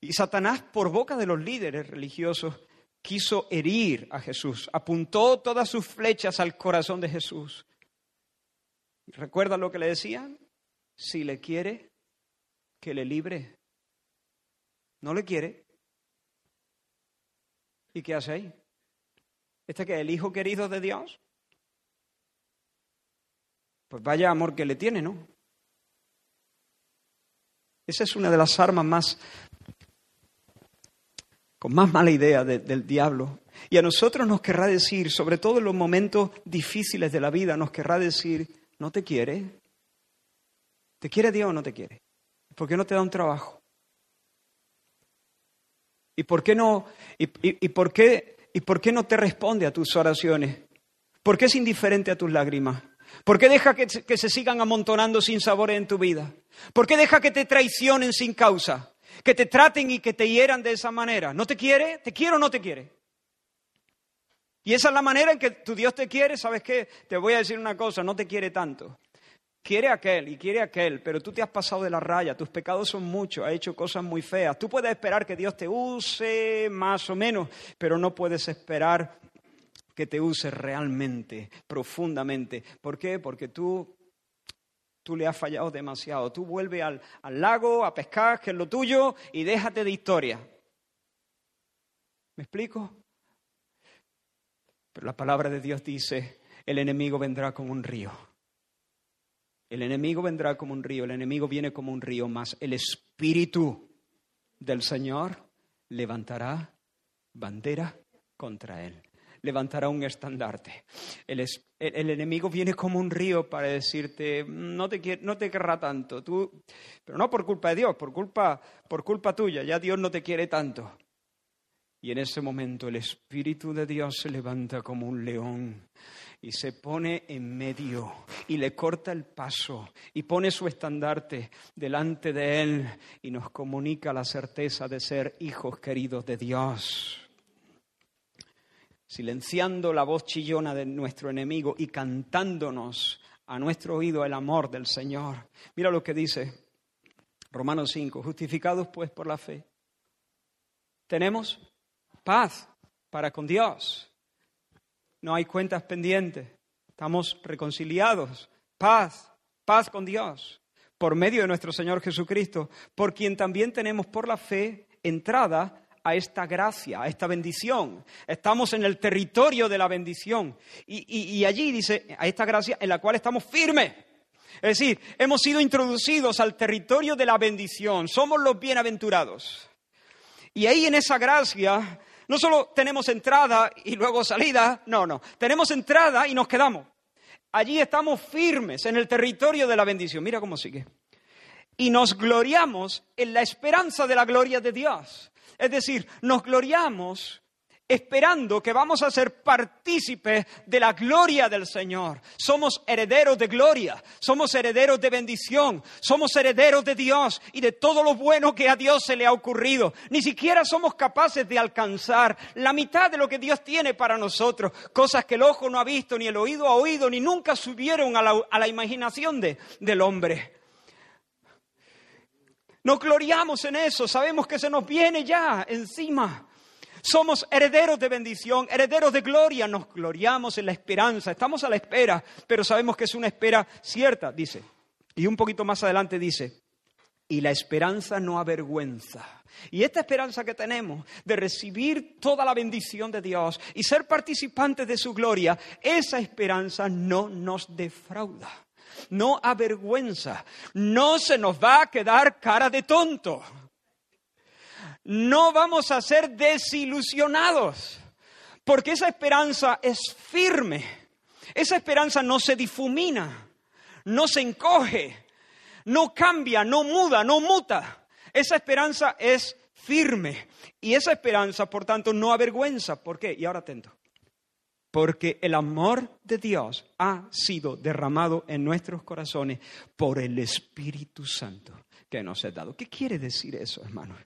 S2: Y Satanás, por boca de los líderes religiosos, quiso herir a Jesús, apuntó todas sus flechas al corazón de Jesús. ¿Recuerdan lo que le decían? Si le quiere, que le libre. No le quiere. ¿Y qué hace ahí? ¿Este que es el hijo querido de Dios? Pues vaya amor que le tiene, ¿no? Esa es una de las armas más, con más mala idea del diablo. Y a nosotros nos querrá decir, sobre todo en los momentos difíciles de la vida, nos querrá decir, no te quiere. ¿Te quiere Dios o no te quiere? ¿Por qué no te da un trabajo? ¿Y por qué no, y, por qué, y por qué no te responde a tus oraciones? ¿Por qué es indiferente a tus lágrimas? ¿Por qué deja que, que se sigan amontonando sin sabores en tu vida? ¿Por qué deja que te traicionen sin causa? Que te traten y que te hieran de esa manera. ¿No te quiere? ¿Te quiere o no te quiere? Y esa es la manera en que tu Dios te quiere. ¿Sabes qué? Te voy a decir una cosa, no te quiere tanto. Quiere aquel y quiere aquel, pero tú te has pasado de la raya, tus pecados son muchos, has hecho cosas muy feas. Tú puedes esperar que Dios te use más o menos, pero no puedes esperar que te use realmente, profundamente. ¿Por qué? Porque tú, tú le has fallado demasiado. Tú vuelve al, lago a pescar, que es lo tuyo, y déjate de historia. ¿Me explico? Pero la palabra de Dios dice, el enemigo vendrá como un río el enemigo vendrá como un río, el enemigo viene como un río, más el Espíritu del Señor levantará bandera contra él, levantará un estandarte. El, enemigo viene como un río para decirte, no te, no te querrá tanto, tú, pero no por culpa de Dios, por culpa, por culpa tuya, ya Dios no te quiere tanto. Y en ese momento el Espíritu de Dios se levanta como un león y se pone en medio y le corta el paso y pone su estandarte delante de él y nos comunica la certeza de ser hijos queridos de Dios. Silenciando la voz chillona de nuestro enemigo y cantándonos a nuestro oído el amor del Señor. Mira lo que dice Romanos 5, justificados pues por la fe. Tenemos paz para con Dios. No hay cuentas pendientes, estamos reconciliados, paz, paz con Dios, por medio de nuestro Señor Jesucristo, por quien también tenemos por la fe entrada a esta gracia, a esta bendición. Estamos en el territorio de la bendición. Y, allí dice, a esta gracia en la cual estamos firmes. Es decir, hemos sido introducidos al territorio de la bendición. Somos los bienaventurados. Y ahí en esa gracia no solo tenemos entrada y luego salida, no, no. Tenemos entrada y nos quedamos. Allí estamos firmes en el territorio de la bendición. Mira cómo sigue. Y nos gloriamos en la esperanza de la gloria de Dios. Es decir, nos gloriamos esperando que vamos a ser partícipes de la gloria del Señor. Somos herederos de gloria, somos herederos de bendición, somos herederos de Dios y de todo lo bueno que a Dios se le ha ocurrido. Ni siquiera somos capaces de alcanzar la mitad de lo que Dios tiene para nosotros, cosas que el ojo no ha visto, ni el oído ha oído, ni nunca subieron a la, imaginación del hombre. Nos gloriamos en eso, sabemos que se nos viene ya encima. Somos herederos de bendición, herederos de gloria, nos gloriamos en la esperanza, estamos a la espera, pero sabemos que es una espera cierta, dice. Y un poquito más adelante dice, y la esperanza no avergüenza. Y esta esperanza que tenemos de recibir toda la bendición de Dios y ser participantes de su gloria, esa esperanza no nos defrauda, no avergüenza, no se nos va a quedar cara de tonto no vamos a ser desilusionados, porque esa esperanza es firme, esa esperanza no se difumina, no se encoge, no cambia, no muda, no muta. Esa esperanza es firme y esa esperanza, por tanto, no avergüenza. ¿Por qué? Y ahora atento. Porque el amor de Dios ha sido derramado en nuestros corazones por el Espíritu Santo que nos ha dado. ¿Qué quiere decir eso, hermanos?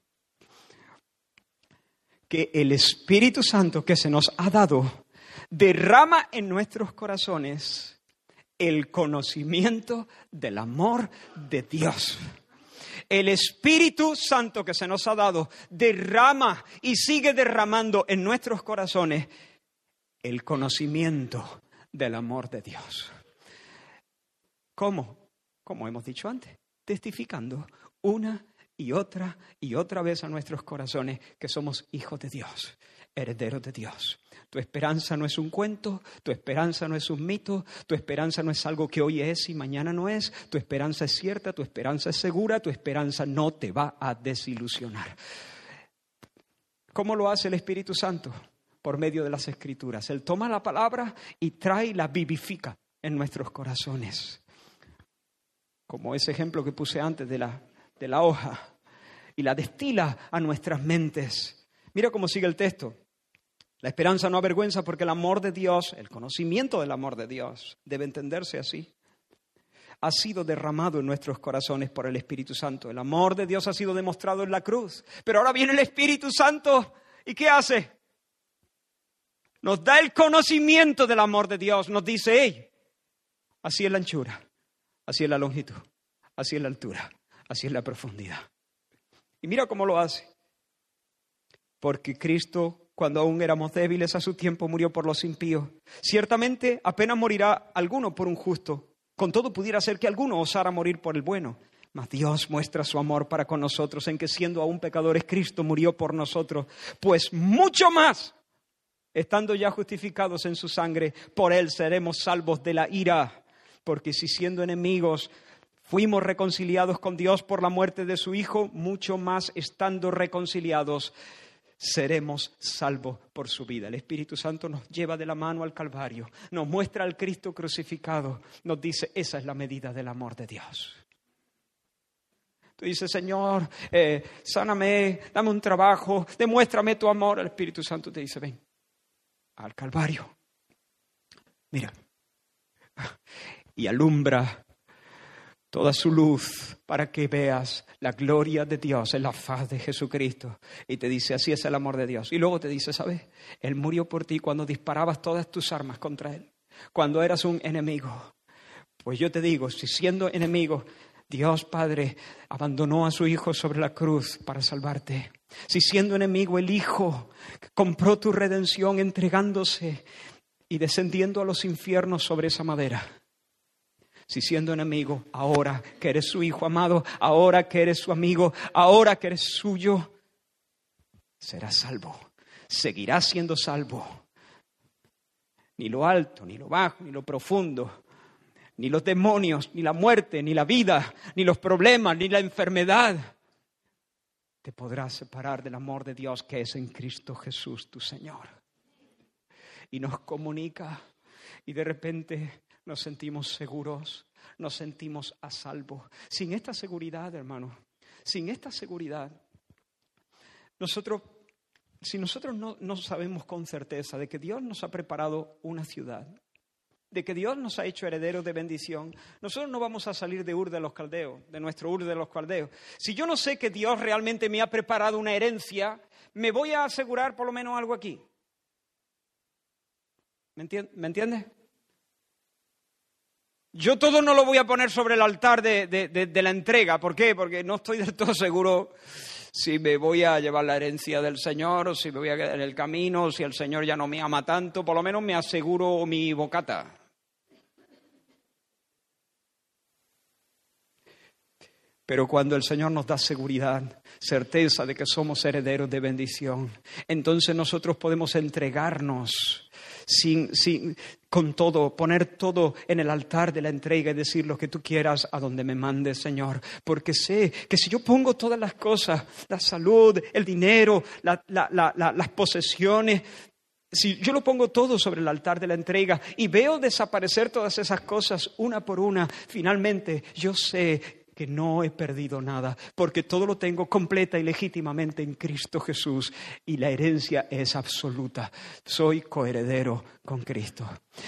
S2: que el Espíritu Santo que se nos ha dado derrama en nuestros corazones el conocimiento del amor de Dios. El Espíritu Santo que se nos ha dado derrama y sigue derramando en nuestros corazones el conocimiento del amor de Dios. ¿Cómo? Como hemos dicho antes, testificando una y otra y otra vez a nuestros corazones que somos hijos de Dios, herederos de Dios. Tu esperanza no es un cuento, tu esperanza no es un mito, tu esperanza no es algo que hoy es y mañana no es, tu esperanza es cierta, tu esperanza es segura, tu esperanza no te va a desilusionar. ¿Cómo lo hace el Espíritu Santo? Por medio de las Escrituras. Él toma la palabra y trae y la vivifica en nuestros corazones. Como ese ejemplo que puse antes de la de la hoja y la destila a nuestras mentes. Mira cómo sigue el texto. La esperanza no avergüenza porque el amor de Dios, el conocimiento del amor de Dios, debe entenderse así, ha sido derramado en nuestros corazones por el Espíritu Santo. El amor de Dios ha sido demostrado en la cruz. Pero ahora viene el Espíritu Santo y ¿qué hace? Nos da el conocimiento del amor de Dios. Nos dice, hey, así es la anchura, así es la longitud, así es la altura, así es la profundidad. Y mira cómo lo hace. Porque Cristo, cuando aún éramos débiles a su tiempo, murió por los impíos. Ciertamente apenas morirá alguno por un justo. Con todo pudiera ser que alguno osara morir por el bueno. Mas Dios muestra su amor para con nosotros en que siendo aún pecadores, Cristo murió por nosotros. Pues mucho más, estando ya justificados en su sangre, por Él seremos salvos de la ira. Porque si siendo enemigos Fuimos reconciliados con Dios por la muerte de su Hijo, mucho más estando reconciliados seremos salvos por su vida. El Espíritu Santo nos lleva de la mano al Calvario, nos muestra al Cristo crucificado, nos dice, esa es la medida del amor de Dios. Tú dices, Señor, eh, sáname, dame un trabajo, demuéstrame tu amor. El Espíritu Santo te dice, ven al Calvario. Mira, y alumbra toda su luz para que veas la gloria de Dios en la faz de Jesucristo. Y te dice, así es el amor de Dios. Y luego te dice, ¿sabes? Él murió por ti cuando disparabas todas tus armas contra Él, cuando eras un enemigo. Pues yo te digo, si siendo enemigo, Dios Padre abandonó a su Hijo sobre la cruz para salvarte. Si siendo enemigo el Hijo compró tu redención entregándose y descendiendo a los infiernos sobre esa madera. Si siendo enemigo, ahora que eres su hijo amado, ahora que eres su amigo, ahora que eres suyo, serás salvo, seguirás siendo salvo. Ni lo alto, ni lo bajo, ni lo profundo, ni los demonios, ni la muerte, ni la vida, ni los problemas, ni la enfermedad te podrá separar del amor de Dios que es en Cristo Jesús, tu Señor. Y nos comunica y de repente nos sentimos seguros, nos sentimos a salvo. Sin esta seguridad, hermano, sin esta seguridad, nosotros, si nosotros no, no sabemos con certeza de que Dios nos ha preparado una ciudad, de que Dios nos ha hecho herederos de bendición, nosotros no vamos a salir de Ur de los Caldeos, de nuestro Ur de los Caldeos. Si yo no sé que Dios realmente me ha preparado una herencia, me voy a asegurar por lo menos algo aquí. ¿Me, entiendes? Yo todo no lo voy a poner sobre el altar de, de, la entrega. ¿Por qué? Porque no estoy del todo seguro si me voy a llevar la herencia del Señor o si me voy a quedar en el camino, si el Señor ya no me ama tanto. Por lo menos me aseguro mi bocata. Pero cuando el Señor nos da seguridad, certeza de que somos herederos de bendición, entonces nosotros podemos entregarnos sin, sin, con todo, poner todo en el altar de la entrega y decir lo que tú quieras a donde me mandes, Señor. Porque sé que si yo pongo todas las cosas, la salud, el dinero, las posesiones, si yo lo pongo todo sobre el altar de la entrega y veo desaparecer todas esas cosas una por una, finalmente yo sé que no he perdido nada, porque todo lo tengo completa y legítimamente en Cristo Jesús y la herencia es absoluta. Soy coheredero con Cristo.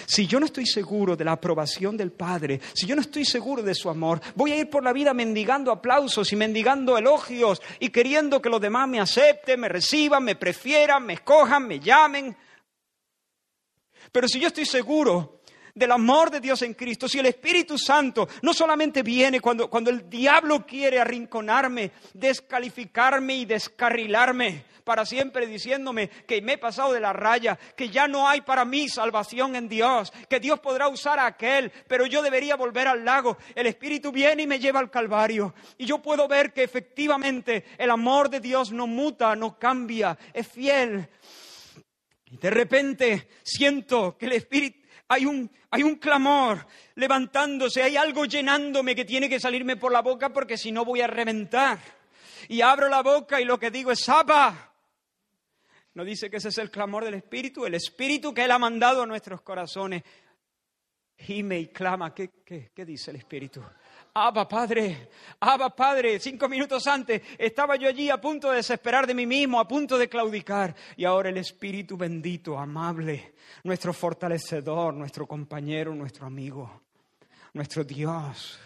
S2: Si yo no estoy seguro de la aprobación del Padre, si yo no estoy seguro de su amor, voy a ir por la vida mendigando aplausos y mendigando elogios y queriendo que los demás me acepten, me reciban, me prefieran, me escojan, me llamen. Pero si yo estoy seguro del amor de Dios en Cristo, si el Espíritu Santo no solamente viene cuando, cuando el diablo quiere arrinconarme, descalificarme y descarrilarme para siempre diciéndome que me he pasado de la raya, que ya no hay para mí salvación en Dios, que Dios podrá usar a aquel, pero yo debería volver al lago. El Espíritu viene y me lleva al Calvario. Y yo puedo ver que efectivamente el amor de Dios no muta, no cambia, es fiel. Y de repente siento que el Espíritu hay un, hay un clamor levantándose, hay algo llenándome que tiene que salirme por la boca porque si no voy a reventar. Y abro la boca y lo que digo es ¡Sapa! No dice que ese es el clamor del Espíritu, el Espíritu que Él ha mandado a nuestros corazones. Gime y clama. ¿Qué, qué, qué dice el Espíritu? Abba Padre, Abba Padre, cinco minutos antes estaba yo allí a punto de desesperar de mí mismo, a punto de claudicar. Y ahora el Espíritu bendito, amable, nuestro fortalecedor, nuestro compañero, nuestro amigo, nuestro Dios.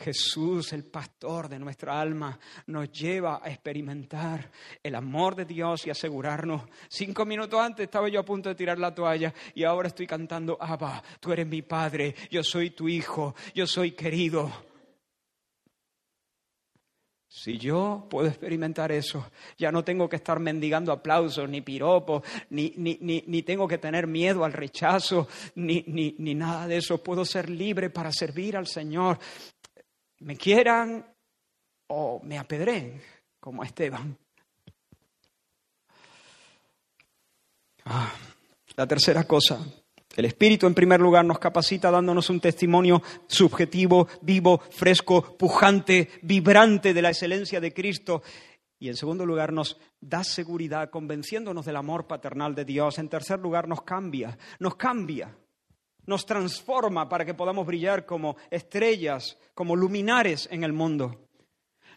S2: Jesús, el pastor de nuestra alma, nos lleva a experimentar el amor de Dios y asegurarnos. Cinco minutos antes estaba yo a punto de tirar la toalla y ahora estoy cantando, Abba, tú eres mi Padre, yo soy tu Hijo, yo soy querido. Si yo puedo experimentar eso, ya no tengo que estar mendigando aplausos, ni piropos, ni, ni, ni, tengo que tener miedo al rechazo, ni, ni nada de eso. Puedo ser libre para servir al Señor. Me quieran o me apedreen, como Esteban. Ah, la tercera cosa el Espíritu, en primer lugar, nos capacita dándonos un testimonio subjetivo, vivo, fresco, pujante, vibrante de la excelencia de Cristo. Y en segundo lugar, nos da seguridad, convenciéndonos del amor paternal de Dios. En tercer lugar, nos cambia, nos cambia, nos transforma para que podamos brillar como estrellas, como luminares en el mundo.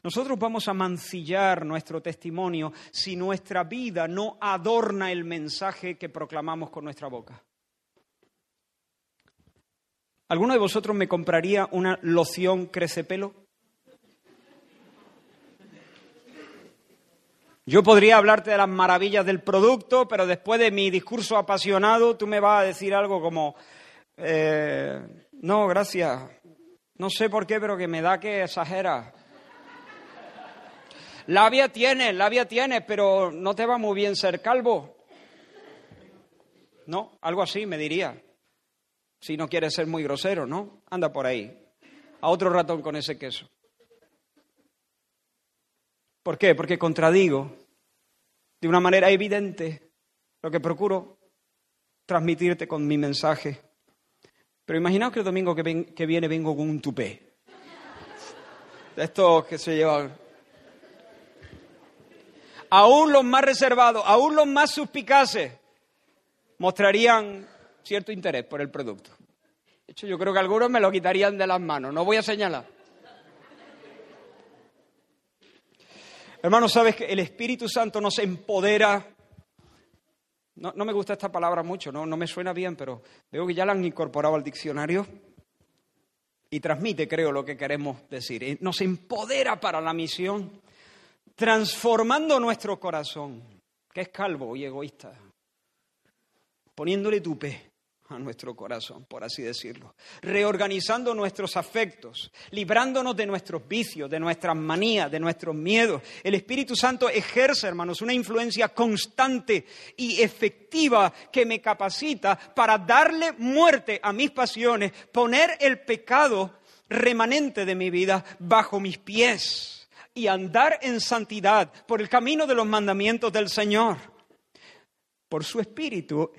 S2: Nosotros vamos a mancillar nuestro testimonio si nuestra vida no adorna el mensaje que proclamamos con nuestra boca. ¿Alguno de vosotros me compraría una loción crecepelo? Yo podría hablarte de las maravillas del producto, pero después de mi discurso apasionado, tú me vas a decir algo como, eh, no, gracias, no sé por qué, pero que me da que exagera. Labia tienes, labia tienes, pero no te va muy bien ser calvo. No, algo así me diría si no quieres ser muy grosero, ¿no? Anda por ahí. A otro ratón con ese queso. ¿Por qué? Porque contradigo de una manera evidente lo que procuro transmitirte con mi mensaje. Pero imaginaos que el domingo que, viene vengo con un tupé. De estos que se llevan. Aún los más reservados, aún los más suspicaces, mostrarían cierto interés por el producto. De hecho, yo creo que algunos me lo quitarían de las manos. No voy a señalar. Hermanos, sabes que el Espíritu Santo nos empodera. No, me gusta esta palabra mucho, no, no me suena bien, pero veo que ya la han incorporado al diccionario y transmite, creo, lo que queremos decir. Nos empodera para la misión, transformando nuestro corazón, que es calvo y egoísta, poniéndole tupe a nuestro corazón, por así decirlo, reorganizando nuestros afectos, librándonos de nuestros vicios, de nuestras manías, de nuestros miedos. El Espíritu Santo ejerce, hermanos, una influencia constante y efectiva que me capacita para darle muerte a mis pasiones, poner el pecado remanente de mi vida bajo mis pies y andar en santidad por el camino de los mandamientos del Señor por su Espíritu,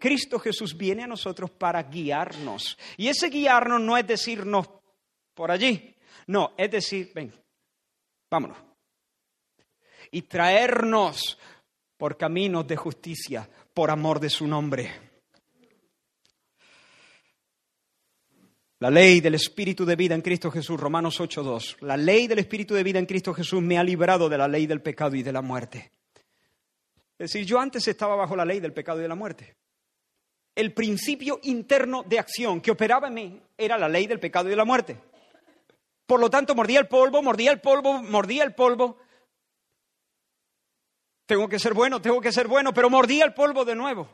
S2: Cristo Jesús viene a nosotros para guiarnos. Y ese guiarnos no es decirnos por allí, no, es decir, ven, vámonos. Y traernos por caminos de justicia, por amor de su nombre. La ley del Espíritu de vida en Cristo Jesús, Romanos 8.2. La ley del Espíritu de vida en Cristo Jesús me ha librado de la ley del pecado y de la muerte. Es decir, yo antes estaba bajo la ley del pecado y de la muerte. El principio interno de acción que operaba en mí era la ley del pecado y de la muerte. Por lo tanto, mordía el polvo, mordía el polvo, mordía el polvo. Tengo que ser bueno, tengo que ser bueno, pero mordía el polvo de nuevo.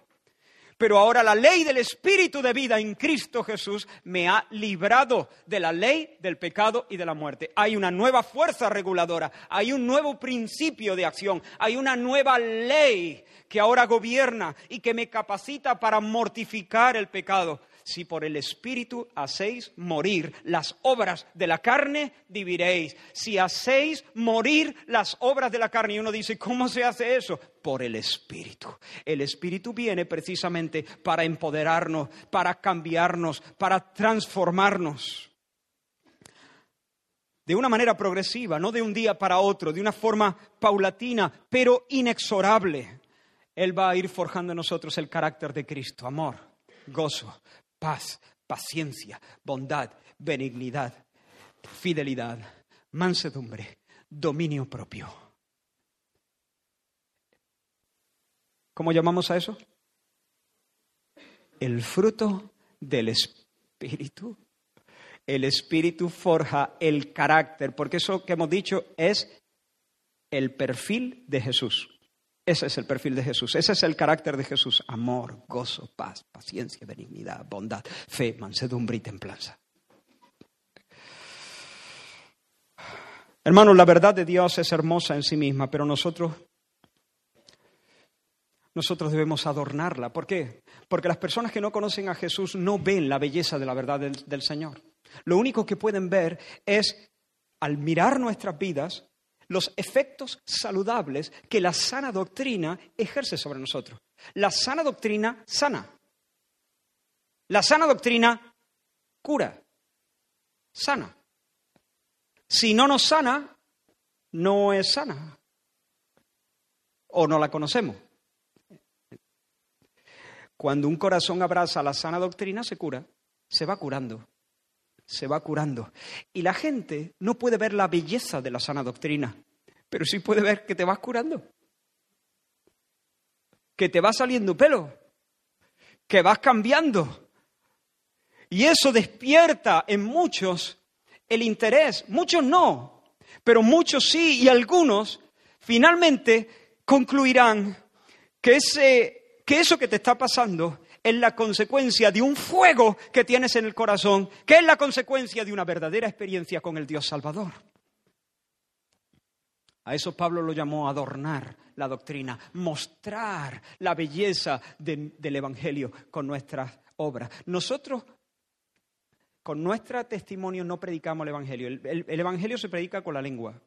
S2: Pero ahora la ley del Espíritu de vida en Cristo Jesús me ha librado de la ley del pecado y de la muerte. Hay una nueva fuerza reguladora, hay un nuevo principio de acción, hay una nueva ley que ahora gobierna y que me capacita para mortificar el pecado si por el Espíritu hacéis morir las obras de la carne, viviréis. Si hacéis morir las obras de la carne, y uno dice, ¿cómo se hace eso? Por el Espíritu. El Espíritu viene precisamente para empoderarnos, para cambiarnos, para transformarnos. De una manera progresiva, no de un día para otro, de una forma paulatina, pero inexorable. Él va a ir forjando en nosotros el carácter de Cristo, amor, gozo, paz, paciencia, bondad, benignidad, fidelidad, mansedumbre, dominio propio. ¿Cómo llamamos a eso? El fruto del Espíritu. El Espíritu forja el carácter, porque eso que hemos dicho es el perfil de Jesús. Ese es el perfil de Jesús, ese es el carácter de Jesús. Amor, gozo, paz, paciencia, benignidad, bondad, fe, mansedumbre y templanza. Hermanos, la verdad de Dios es hermosa en sí misma, pero nosotros nosotros debemos adornarla. ¿Por qué? Porque las personas que no conocen a Jesús no ven la belleza de la verdad del, del, Señor. Lo único que pueden ver es, al mirar nuestras vidas, los efectos saludables que la sana doctrina ejerce sobre nosotros. La sana doctrina sana. La sana doctrina cura, sana. Si no nos sana, no es sana. O no la conocemos. Cuando un corazón abraza la sana doctrina, se cura, se va curando se va curando. Y la gente no puede ver la belleza de la sana doctrina, pero sí puede ver que te vas curando, que te va saliendo pelo, que vas cambiando. Y eso despierta en muchos el interés, muchos no, pero muchos sí y algunos finalmente concluirán que, ese, que eso que te está pasando es la consecuencia de un fuego que tienes en el corazón, que es la consecuencia de una verdadera experiencia con el Dios Salvador. A eso Pablo lo llamó adornar la doctrina, mostrar la belleza del Evangelio con nuestras obras. Nosotros, con nuestro testimonio, no predicamos el Evangelio. el Evangelio se predica con la lengua,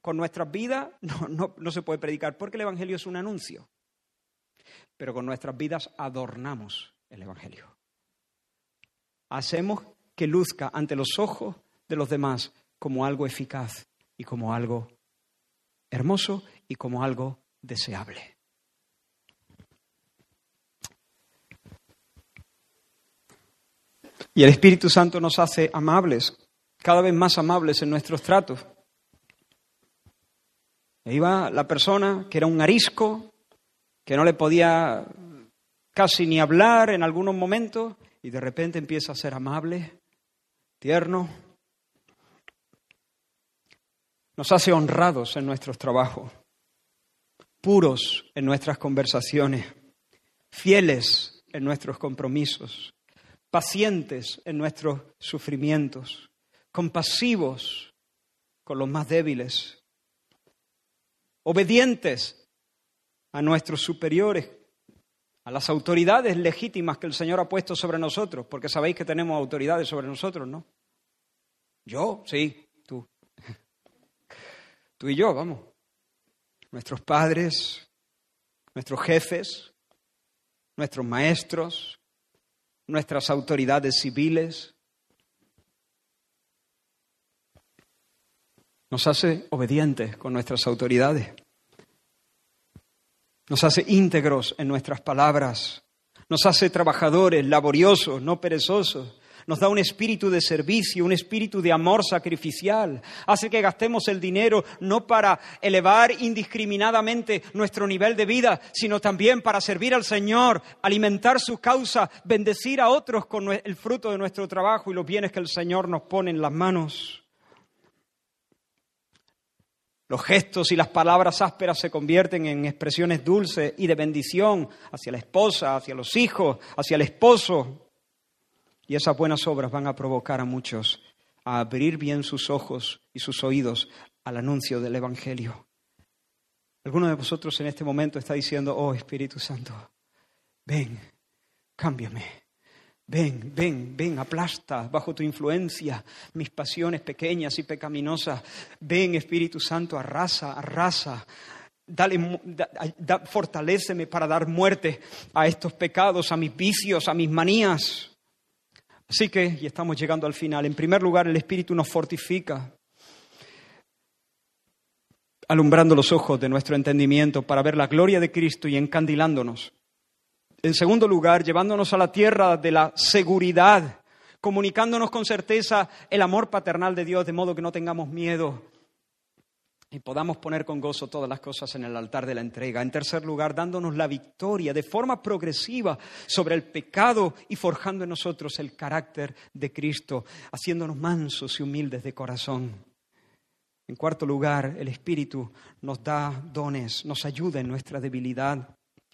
S2: con nuestras vidas no, no se puede predicar porque el Evangelio es un anuncio. Pero con nuestras vidas adornamos el Evangelio. Hacemos que luzca ante los ojos de los demás como algo eficaz y como algo hermoso y como algo deseable. Y el Espíritu Santo nos hace amables, cada vez más amables en nuestros tratos. E iba la persona que era un arisco, que no le podía casi ni hablar en algunos momentos, y de repente empieza a ser amable, tierno. Nos hace honrados en nuestros trabajos, puros en nuestras conversaciones, fieles en nuestros compromisos, pacientes en nuestros sufrimientos, compasivos con los más débiles, obedientes a nuestros superiores, a las autoridades legítimas que el Señor ha puesto sobre nosotros, porque sabéis que tenemos autoridades sobre nosotros, ¿no? Yo, sí, tú. Tú y yo, vamos. Nuestros padres, nuestros jefes, nuestros maestros, nuestras autoridades civiles. Nos hace obedientes con nuestras autoridades. Nos hace íntegros en nuestras palabras. Nos hace trabajadores, laboriosos, no perezosos nos da un espíritu de servicio, un espíritu de amor sacrificial. Hace que gastemos el dinero no para elevar indiscriminadamente nuestro nivel de vida, sino también para servir al Señor, alimentar su causa, bendecir a otros con el fruto de nuestro trabajo y los bienes que el Señor nos pone en las manos. Los gestos y las palabras ásperas se convierten en expresiones dulces y de bendición hacia la esposa, hacia los hijos, hacia el esposo. Y esas buenas obras van a provocar a muchos a abrir bien sus ojos y sus oídos al anuncio del Evangelio. Alguno de vosotros en este momento está diciendo, oh Espíritu Santo, ven, cámbiame. Ven, ven, ven, aplasta bajo tu influencia mis pasiones pequeñas y pecaminosas. Ven, Espíritu Santo, arrasa, arrasa. Dale, fortaléceme para dar muerte a estos pecados, a mis vicios, a mis manías. Así que, y estamos llegando al final, en primer lugar el Espíritu nos fortifica, alumbrando los ojos de nuestro entendimiento para ver la gloria de Cristo y encandilándonos. En segundo lugar, llevándonos a la tierra de la seguridad, comunicándonos con certeza el amor paternal de Dios, de modo que no tengamos miedo y podamos poner con gozo todas las cosas en el altar de la entrega. En tercer lugar, dándonos la victoria de forma progresiva sobre el pecado y forjando en nosotros el carácter de Cristo, haciéndonos mansos y humildes de corazón. En cuarto lugar, el Espíritu nos da dones, nos ayuda en nuestra debilidad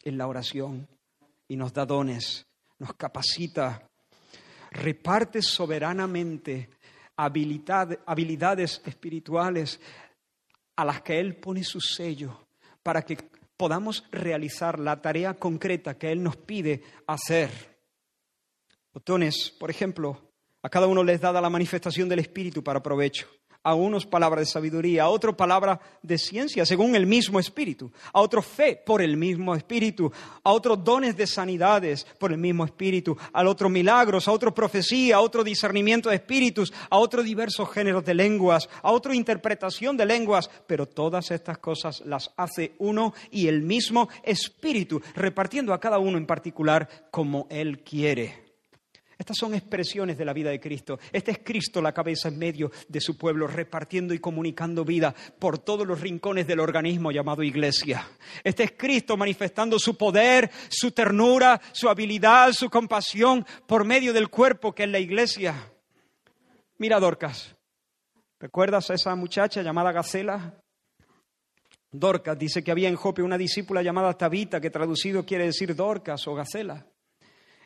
S2: en la oración y nos da dones, nos capacita, reparte soberanamente habilidades espirituales a las que Él pone su sello para que podamos realizar la tarea concreta que Él nos pide hacer. Botones, por ejemplo, a cada uno les dada la manifestación del Espíritu para provecho a unos palabras de sabiduría, a otros palabras de ciencia, según el mismo Espíritu, a otros fe por el mismo Espíritu, a otros dones de sanidades por el mismo Espíritu, a otros milagros, a otros profecía, a otro discernimiento de espíritus, a otros diversos géneros de lenguas, a otra interpretación de lenguas, pero todas estas cosas las hace uno y el mismo Espíritu, repartiendo a cada uno en particular como Él quiere. Estas son expresiones de la vida de Cristo. Este es Cristo la cabeza en medio de su pueblo, repartiendo y comunicando vida por todos los rincones del organismo llamado iglesia. Este es Cristo manifestando su poder, su ternura, su habilidad, su compasión por medio del cuerpo que es la iglesia. Mira Dorcas. ¿Recuerdas a esa muchacha llamada Gacela? Dorcas dice que había en Jope una discípula llamada Tabita, que traducido quiere decir Dorcas o Gacela.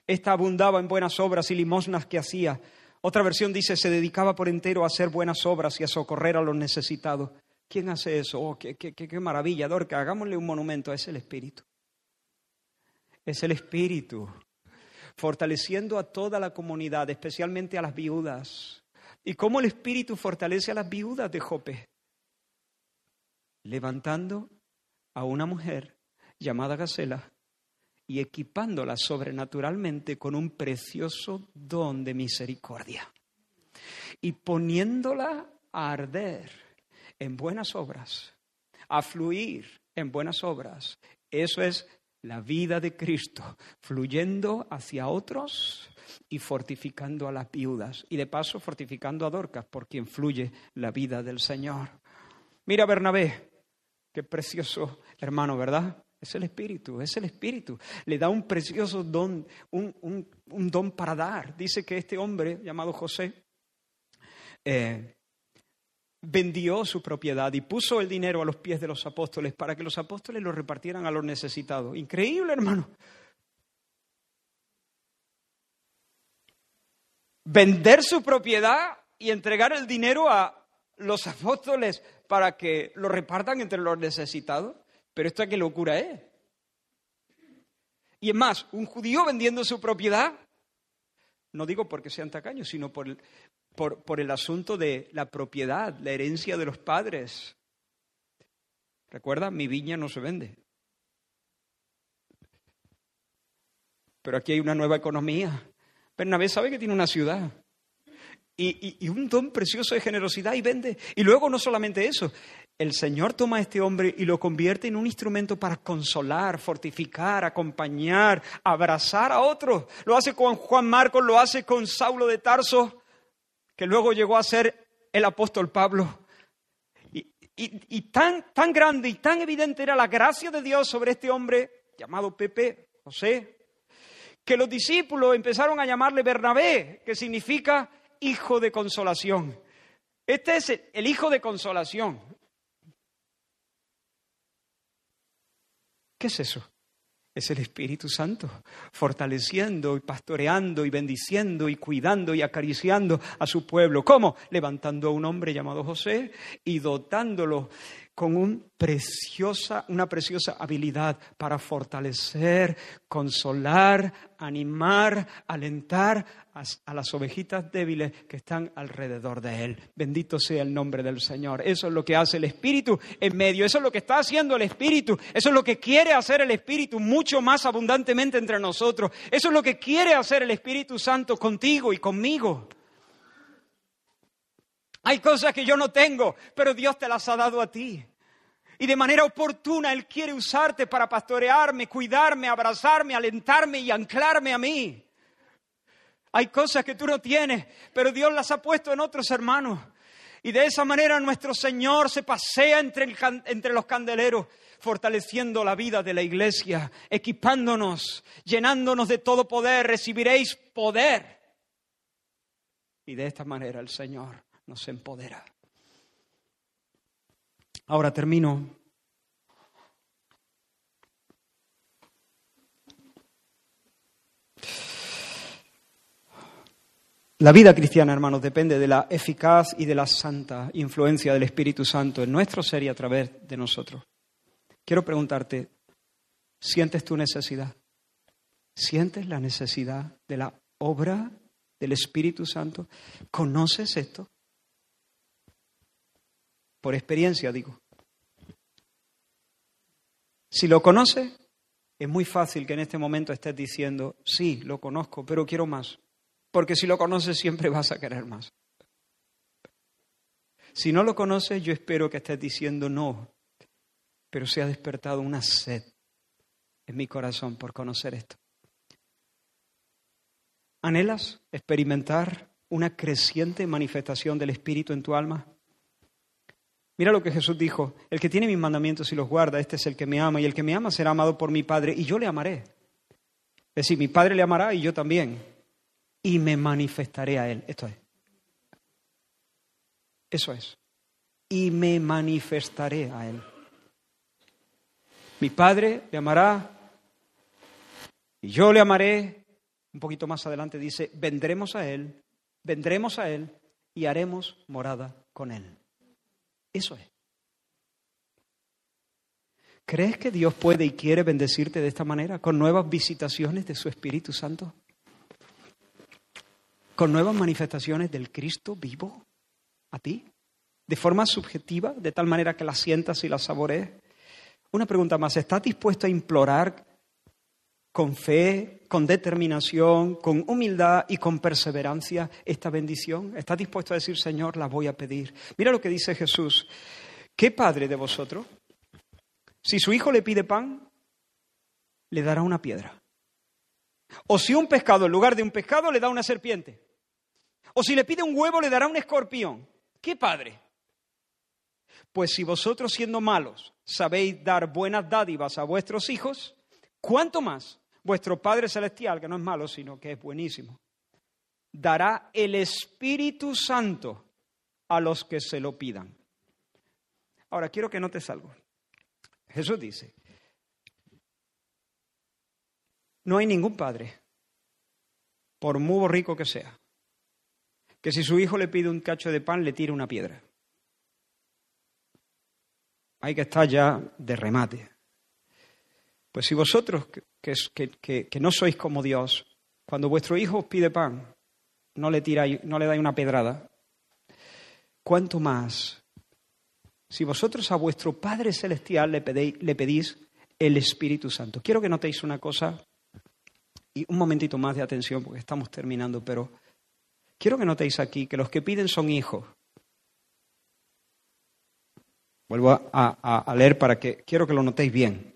S2: Esta abundaba en buenas obras y limosnas que hacía. Otra versión dice, se dedicaba por entero a hacer buenas obras y a socorrer a los necesitados. ¿Quién hace eso? Oh, qué, qué, qué, maravilla, Dorca, hagámosle un monumento, es el Espíritu. Es el Espíritu, fortaleciendo a toda la comunidad, especialmente a las viudas. ¿Y cómo el Espíritu fortalece a las viudas de Jope? levantando a una mujer llamada Gacela y equipándola sobrenaturalmente con un precioso don de misericordia y poniéndola a arder en buenas obras, a fluir en buenas obras. Eso es la vida de Cristo, fluyendo hacia otros y fortificando a las viudas. Y de paso fortificando a Dorcas, por quien fluye la vida del Señor. Mira Bernabé, qué precioso hermano, ¿verdad? Es el Espíritu, es el Espíritu. Le da un precioso don, un, don para dar. Dice que este hombre llamado José eh, vendió su propiedad y puso el dinero a los pies de los apóstoles para que los apóstoles lo repartieran a los necesitados. Increíble, hermano. Vender su propiedad y entregar el dinero a los apóstoles para que lo repartan entre los necesitados. Pero esto qué locura es. Y es más, un judío vendiendo su propiedad, no digo porque sean tacaños, sino por el, por, el asunto de la propiedad, la herencia de los padres. Recuerda, mi viña no se vende. Pero aquí hay una nueva economía. Bernabé sabe que tiene una ciudad. y, un don precioso de generosidad y vende. Y luego no solamente eso, el Señor toma a este hombre y lo convierte en un instrumento para consolar, fortificar, acompañar, abrazar a otros. Lo hace con Juan Marcos, lo hace con Saulo de Tarso, que luego llegó a ser el apóstol Pablo. Y, tan, grande y tan evidente era la gracia de Dios sobre este hombre llamado Pepe, José, que los discípulos empezaron a llamarle Bernabé, que significa hijo de consolación. Este es el hijo de consolación. ¿Qué es eso? Es el Espíritu Santo, fortaleciendo y pastoreando y bendiciendo y cuidando y acariciando a su pueblo. ¿Cómo? Levantando a un hombre llamado José y dotándolo con preciosa, una preciosa habilidad para fortalecer, consolar, animar, alentar a, las ovejitas débiles que están alrededor de él. Bendito sea el nombre del Señor. Eso es lo que hace el Espíritu en medio. Eso es lo que está haciendo el Espíritu. Eso es lo que quiere hacer el Espíritu mucho más abundantemente entre nosotros. Eso es lo que quiere hacer el Espíritu Santo contigo y conmigo. Hay cosas que yo no tengo, pero Dios te las ha dado a ti. Y de manera oportuna Él quiere usarte para pastorearme, cuidarme, abrazarme, alentarme y anclarme a mí. Hay cosas que tú no tienes, pero Dios las ha puesto en otros hermanos. Y de esa manera nuestro Señor se pasea entre, entre, los candeleros, fortaleciendo la vida de la iglesia, equipándonos, llenándonos de todo poder. Recibiréis poder. Y de esta manera el Señor nos empodera. Ahora termino. La vida cristiana, hermanos, depende de la eficaz y de la santa influencia del Espíritu Santo en nuestro ser y a través de nosotros. Quiero preguntarte, ¿sientes tu necesidad? ¿Sientes la necesidad de la obra del Espíritu Santo? ¿Conoces esto? Por experiencia digo. Si lo conoces, es muy fácil que en este momento estés diciendo, sí, lo conozco, pero quiero más. Porque si lo conoces siempre vas a querer más. Si no lo conoces, yo espero que estés diciendo no, pero se ha despertado una sed en mi corazón por conocer esto. ¿Anhelas experimentar una creciente manifestación del Espíritu en tu alma? Mira lo que Jesús dijo, el que tiene mis mandamientos y los guarda, este es el que me ama, y el que me ama será amado por mi Padre, y yo le amaré. Es decir, mi Padre le amará y yo también, y me manifestaré a Él. Esto es. Eso es. Y me manifestaré a Él. Mi Padre le amará, y yo le amaré. Un poquito más adelante dice, vendremos a Él, vendremos a Él y haremos morada con Él. Eso es. ¿Crees que Dios puede y quiere bendecirte de esta manera, con nuevas visitaciones de su Espíritu Santo? ¿Con nuevas manifestaciones del Cristo vivo a ti? de forma subjetiva, de tal manera que la sientas y la saborees. Una pregunta más, ¿estás dispuesto a implorar con fe, con determinación, con humildad y con perseverancia esta bendición? ¿Estás dispuesto a decir, Señor, la voy a pedir? Mira lo que dice Jesús. ¿Qué padre de vosotros, si su hijo le pide pan, le dará una piedra? O si un pescado en lugar de un pescado le da una serpiente. O si le pide un huevo le dará un escorpión. ¿Qué padre? Pues si vosotros siendo malos sabéis dar buenas dádivas a vuestros hijos, ¿cuánto más vuestro Padre Celestial, que no es malo, sino que es buenísimo, dará el Espíritu Santo a los que se lo pidan. Ahora, quiero que notes algo. Jesús dice, no hay ningún padre, por muy rico que sea, que si su hijo le pide un cacho de pan le tire una piedra. Hay que estar ya de remate. Pues si vosotros, que, no sois como Dios, cuando vuestro hijo os pide pan, no le, tiráis, no le dais una pedrada, ¿cuánto más si vosotros a vuestro Padre Celestial le pedéis, le pedís el Espíritu Santo? Quiero que notéis una cosa, y un momentito más de atención porque estamos terminando, pero quiero que notéis aquí que los que piden son hijos. Vuelvo a leer para que quiero que lo notéis bien.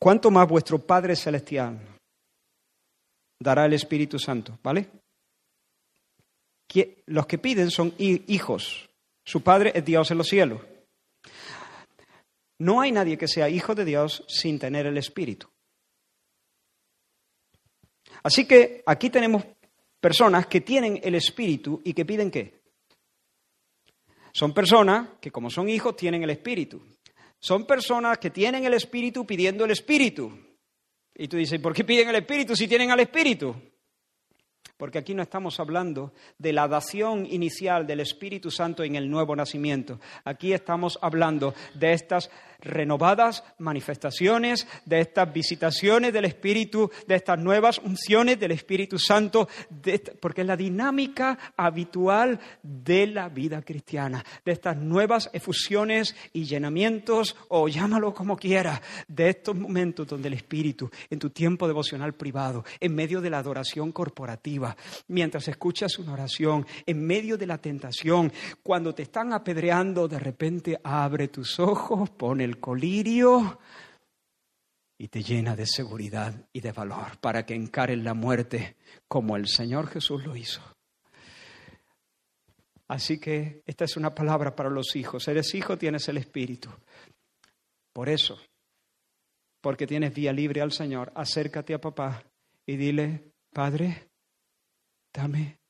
S2: ¿Cuánto más vuestro Padre Celestial dará el Espíritu Santo? ¿Vale? Los que piden son hijos. Su Padre es Dios en los cielos. No hay nadie que sea hijo de Dios sin tener el Espíritu. Así que aquí tenemos personas que tienen el Espíritu y que piden qué. Son personas que como son hijos tienen el Espíritu. Son personas que tienen el Espíritu pidiendo el Espíritu. Y tú dices, ¿por qué piden el Espíritu si tienen al Espíritu? Porque aquí no estamos hablando de la dación inicial del Espíritu Santo en el nuevo nacimiento. Aquí estamos hablando de estas renovadas manifestaciones, de estas visitaciones del Espíritu, de estas nuevas unciones del Espíritu Santo, porque es la dinámica habitual de la vida cristiana, de estas nuevas efusiones y llenamientos, o llámalo como quiera, de estos momentos donde el Espíritu, en tu tiempo devocional privado, en medio de la adoración corporativa, mientras escuchas una oración, en medio de la tentación, cuando te están apedreando, de repente abre tus ojos, pone el colirio y te llena de seguridad y de valor para que encaren la muerte como el Señor Jesús lo hizo. Así que esta es una palabra para los hijos. Eres hijo, tienes el Espíritu. Por eso, porque tienes vía libre al Señor, acércate a papá y dile, Padre, dame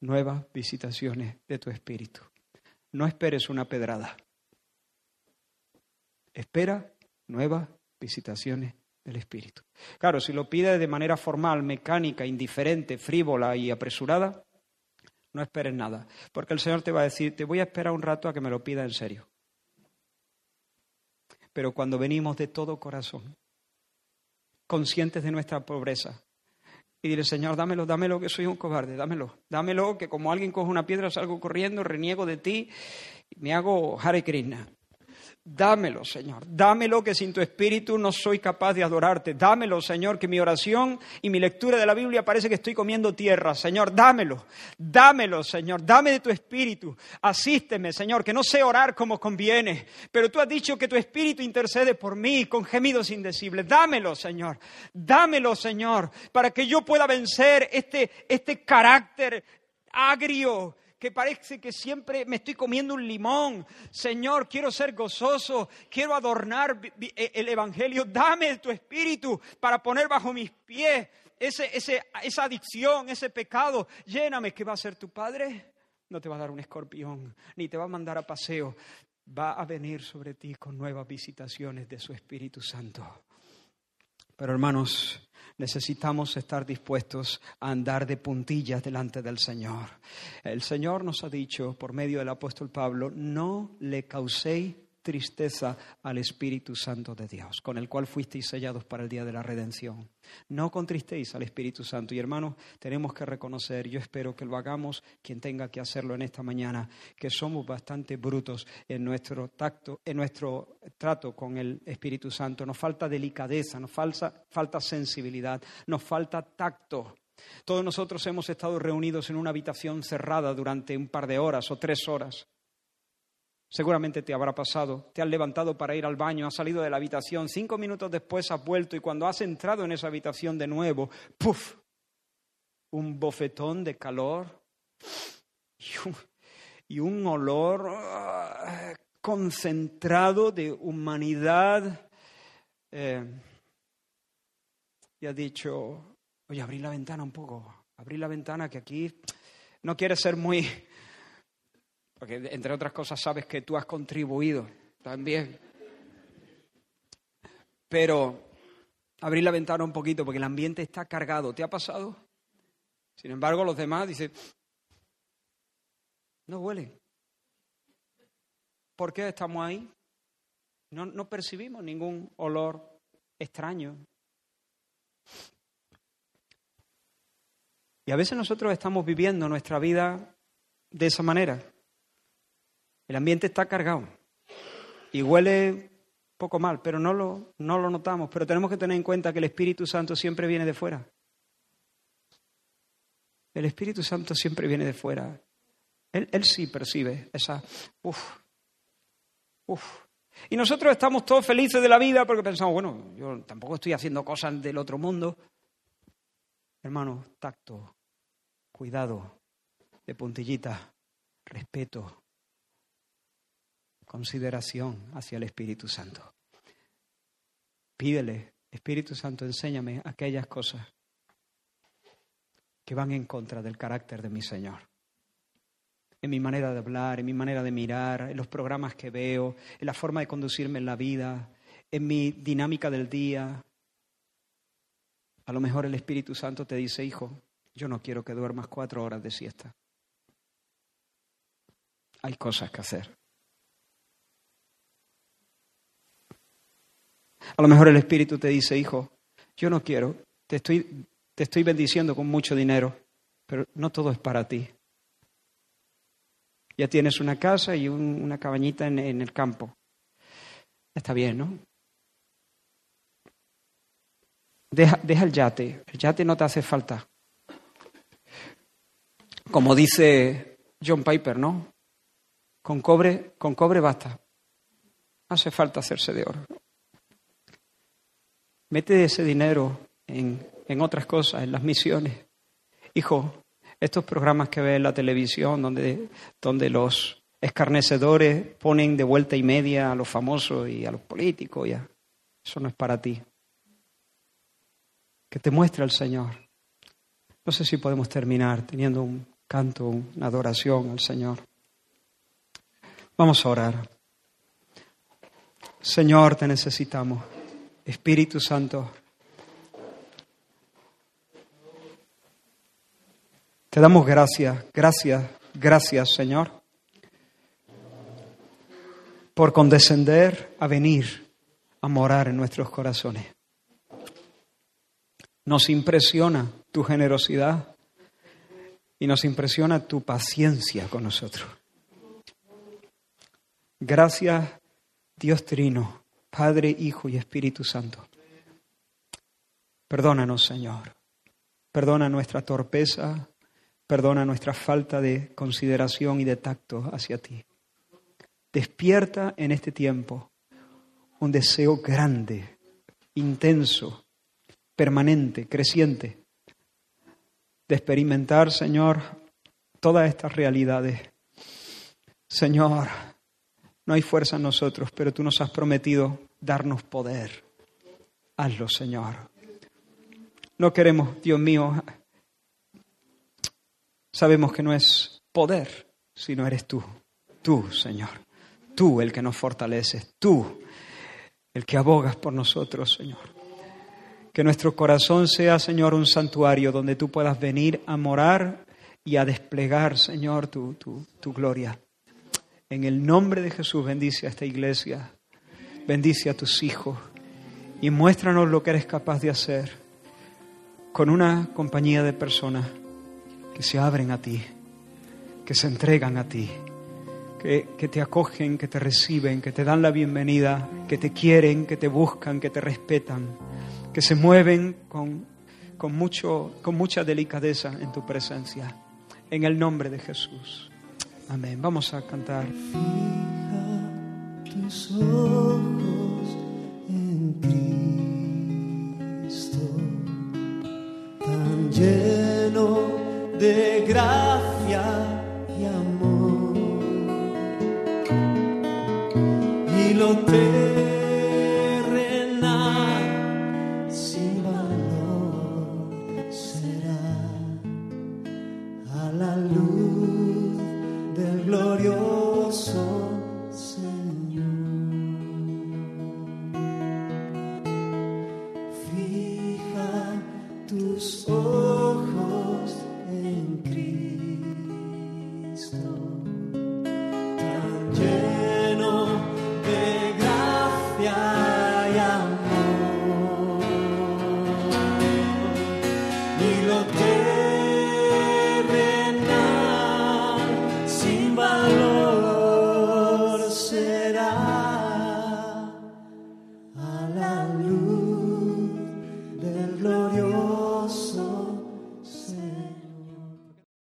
S2: nuevas visitaciones de tu Espíritu. No esperes una pedrada. Espera nuevas visitaciones del Espíritu. Claro, si lo pide de manera formal, mecánica, indiferente, frívola y apresurada, no esperes nada, porque el Señor te va a decir, te voy a esperar un rato a que me lo pida en serio. Pero cuando venimos de todo corazón, conscientes de nuestra pobreza, y dile, Señor, dámelo, dámelo, que soy un cobarde, dámelo, dámelo, que como alguien coge una piedra salgo corriendo, reniego de ti, me hago Hare Krishna. Dámelo, Señor. Dámelo que sin tu espíritu no soy capaz de adorarte. Dámelo, Señor, que mi oración y mi lectura de la Biblia parece que estoy comiendo tierra. Señor, dámelo. Dámelo, Señor. Dame de tu espíritu. Asísteme, Señor, que no sé orar como conviene, pero tú has dicho que tu espíritu intercede por mí con gemidos indecibles. Dámelo, Señor. Dámelo, Señor, para que yo pueda vencer este, este carácter agrio que parece que siempre me estoy comiendo un limón. Señor, quiero ser gozoso, quiero adornar e, el Evangelio. Dame tu espíritu para poner bajo mis pies esa adicción, ese pecado. Lléname, ¿qué va a ser tu Padre? No te va a dar un escorpión, ni te va a mandar a paseo. Va a venir sobre ti con nuevas visitaciones de su Espíritu Santo. Pero hermanos, necesitamos estar dispuestos a andar de puntillas delante del Señor. El Señor nos ha dicho por medio del apóstol Pablo, no le causéis tristeza al Espíritu Santo de Dios, con el cual fuisteis sellados para el día de la redención. No contristéis al Espíritu Santo. Y hermanos, tenemos que reconocer, yo espero que lo hagamos quien tenga que hacerlo en esta mañana, que somos bastante brutos en nuestro tacto, en nuestro trato con el Espíritu Santo. Nos falta delicadeza, nos falta, falta sensibilidad, nos falta tacto. Todos nosotros hemos estado reunidos en una habitación cerrada durante un par de horas o tres horas. Seguramente te habrá pasado, te has levantado para ir al baño, has salido de la habitación, cinco minutos después has vuelto y cuando has entrado en esa habitación de nuevo, ¡puf! Un bofetón de calor y un, olor ah, concentrado de humanidad. Eh, y has dicho, oye, abrí la ventana un poco, abrí la ventana que aquí no quieres ser muy porque entre otras cosas sabes que tú has contribuido también. Pero abrir la ventana un poquito porque el ambiente está cargado. ¿Te ha pasado? Sin embargo, los demás dicen, no huele. ¿Por qué estamos ahí? No, no percibimos ningún olor extraño. Y a veces nosotros estamos viviendo nuestra vida de esa manera. El ambiente está cargado y huele poco mal, pero no lo, no lo notamos. Pero tenemos que tener en cuenta que el Espíritu Santo siempre viene de fuera. El Espíritu Santo siempre viene de fuera. Él, él sí percibe esa... Uf, uf. Y nosotros estamos todos felices de la vida porque pensamos, bueno, yo tampoco estoy haciendo cosas del otro mundo. Hermano, tacto, cuidado, de puntillita, respeto, consideración hacia el Espíritu Santo. Pídele, Espíritu Santo, enséñame aquellas cosas que van en contra del carácter de mi Señor. En mi manera de hablar, en mi manera de mirar, en los programas que veo, en la forma de conducirme en la vida, en mi dinámica del día. A lo mejor el Espíritu Santo te dice, hijo, yo no quiero que duermas cuatro horas de siesta. Hay cosas que hacer. A lo mejor el Espíritu te dice, hijo, yo no quiero, te estoy, te estoy bendiciendo con mucho dinero, pero no todo es para ti. Ya tienes una casa y una cabañita en, en el campo. Está bien, ¿no? Deja, deja, el yate. El yate no te hace falta. Como dice John Piper, ¿no? Con cobre, con cobre basta. Hace falta hacerse de oro. Mete ese dinero en, en otras cosas, en las misiones. Hijo, estos programas que ves en la televisión donde, donde los escarnecedores ponen de vuelta y media a los famosos y a los políticos, ya. eso no es para ti. Que te muestre el Señor. No sé si podemos terminar teniendo un canto, una adoración al Señor. Vamos a orar. Señor, te necesitamos. Espíritu Santo, te damos gracias, gracias, gracias Señor, por condescender a venir a morar en nuestros corazones. Nos impresiona tu generosidad y nos impresiona tu paciencia con nosotros. Gracias, Dios Trino Padre, Hijo y Espíritu Santo. Perdónanos, Señor. Perdona nuestra torpeza, perdona nuestra falta de consideración y de tacto hacia ti. Despierta en este tiempo un deseo grande, intenso, permanente, creciente, de experimentar, Señor, todas estas realidades. Señor, no hay fuerza en nosotros, pero tú nos has prometido darnos poder. Hazlo, Señor. No queremos, Dios mío, sabemos que no es poder, sino eres tú, tú, Señor. Tú el que nos fortaleces, tú el que abogas por nosotros, Señor. Que nuestro corazón sea, Señor, un santuario donde tú puedas venir a morar y a desplegar, Señor, tu, tu, tu gloria En el nombre de Jesús bendice a esta iglesia, bendice a tus hijos y muéstranos lo que eres capaz de hacer con una compañía de personas que se abren a ti, que se entregan a ti, que, que, te acogen, que te reciben, que te dan la bienvenida, que te quieren, que te buscan, que te respetan, que se mueven con, con, mucho, con mucha delicadeza en tu presencia. En el nombre de Jesús. Amén. Vamos a cantar.
S3: Fija tus ojos en Cristo, tan lleno de gracia y amor, y lo te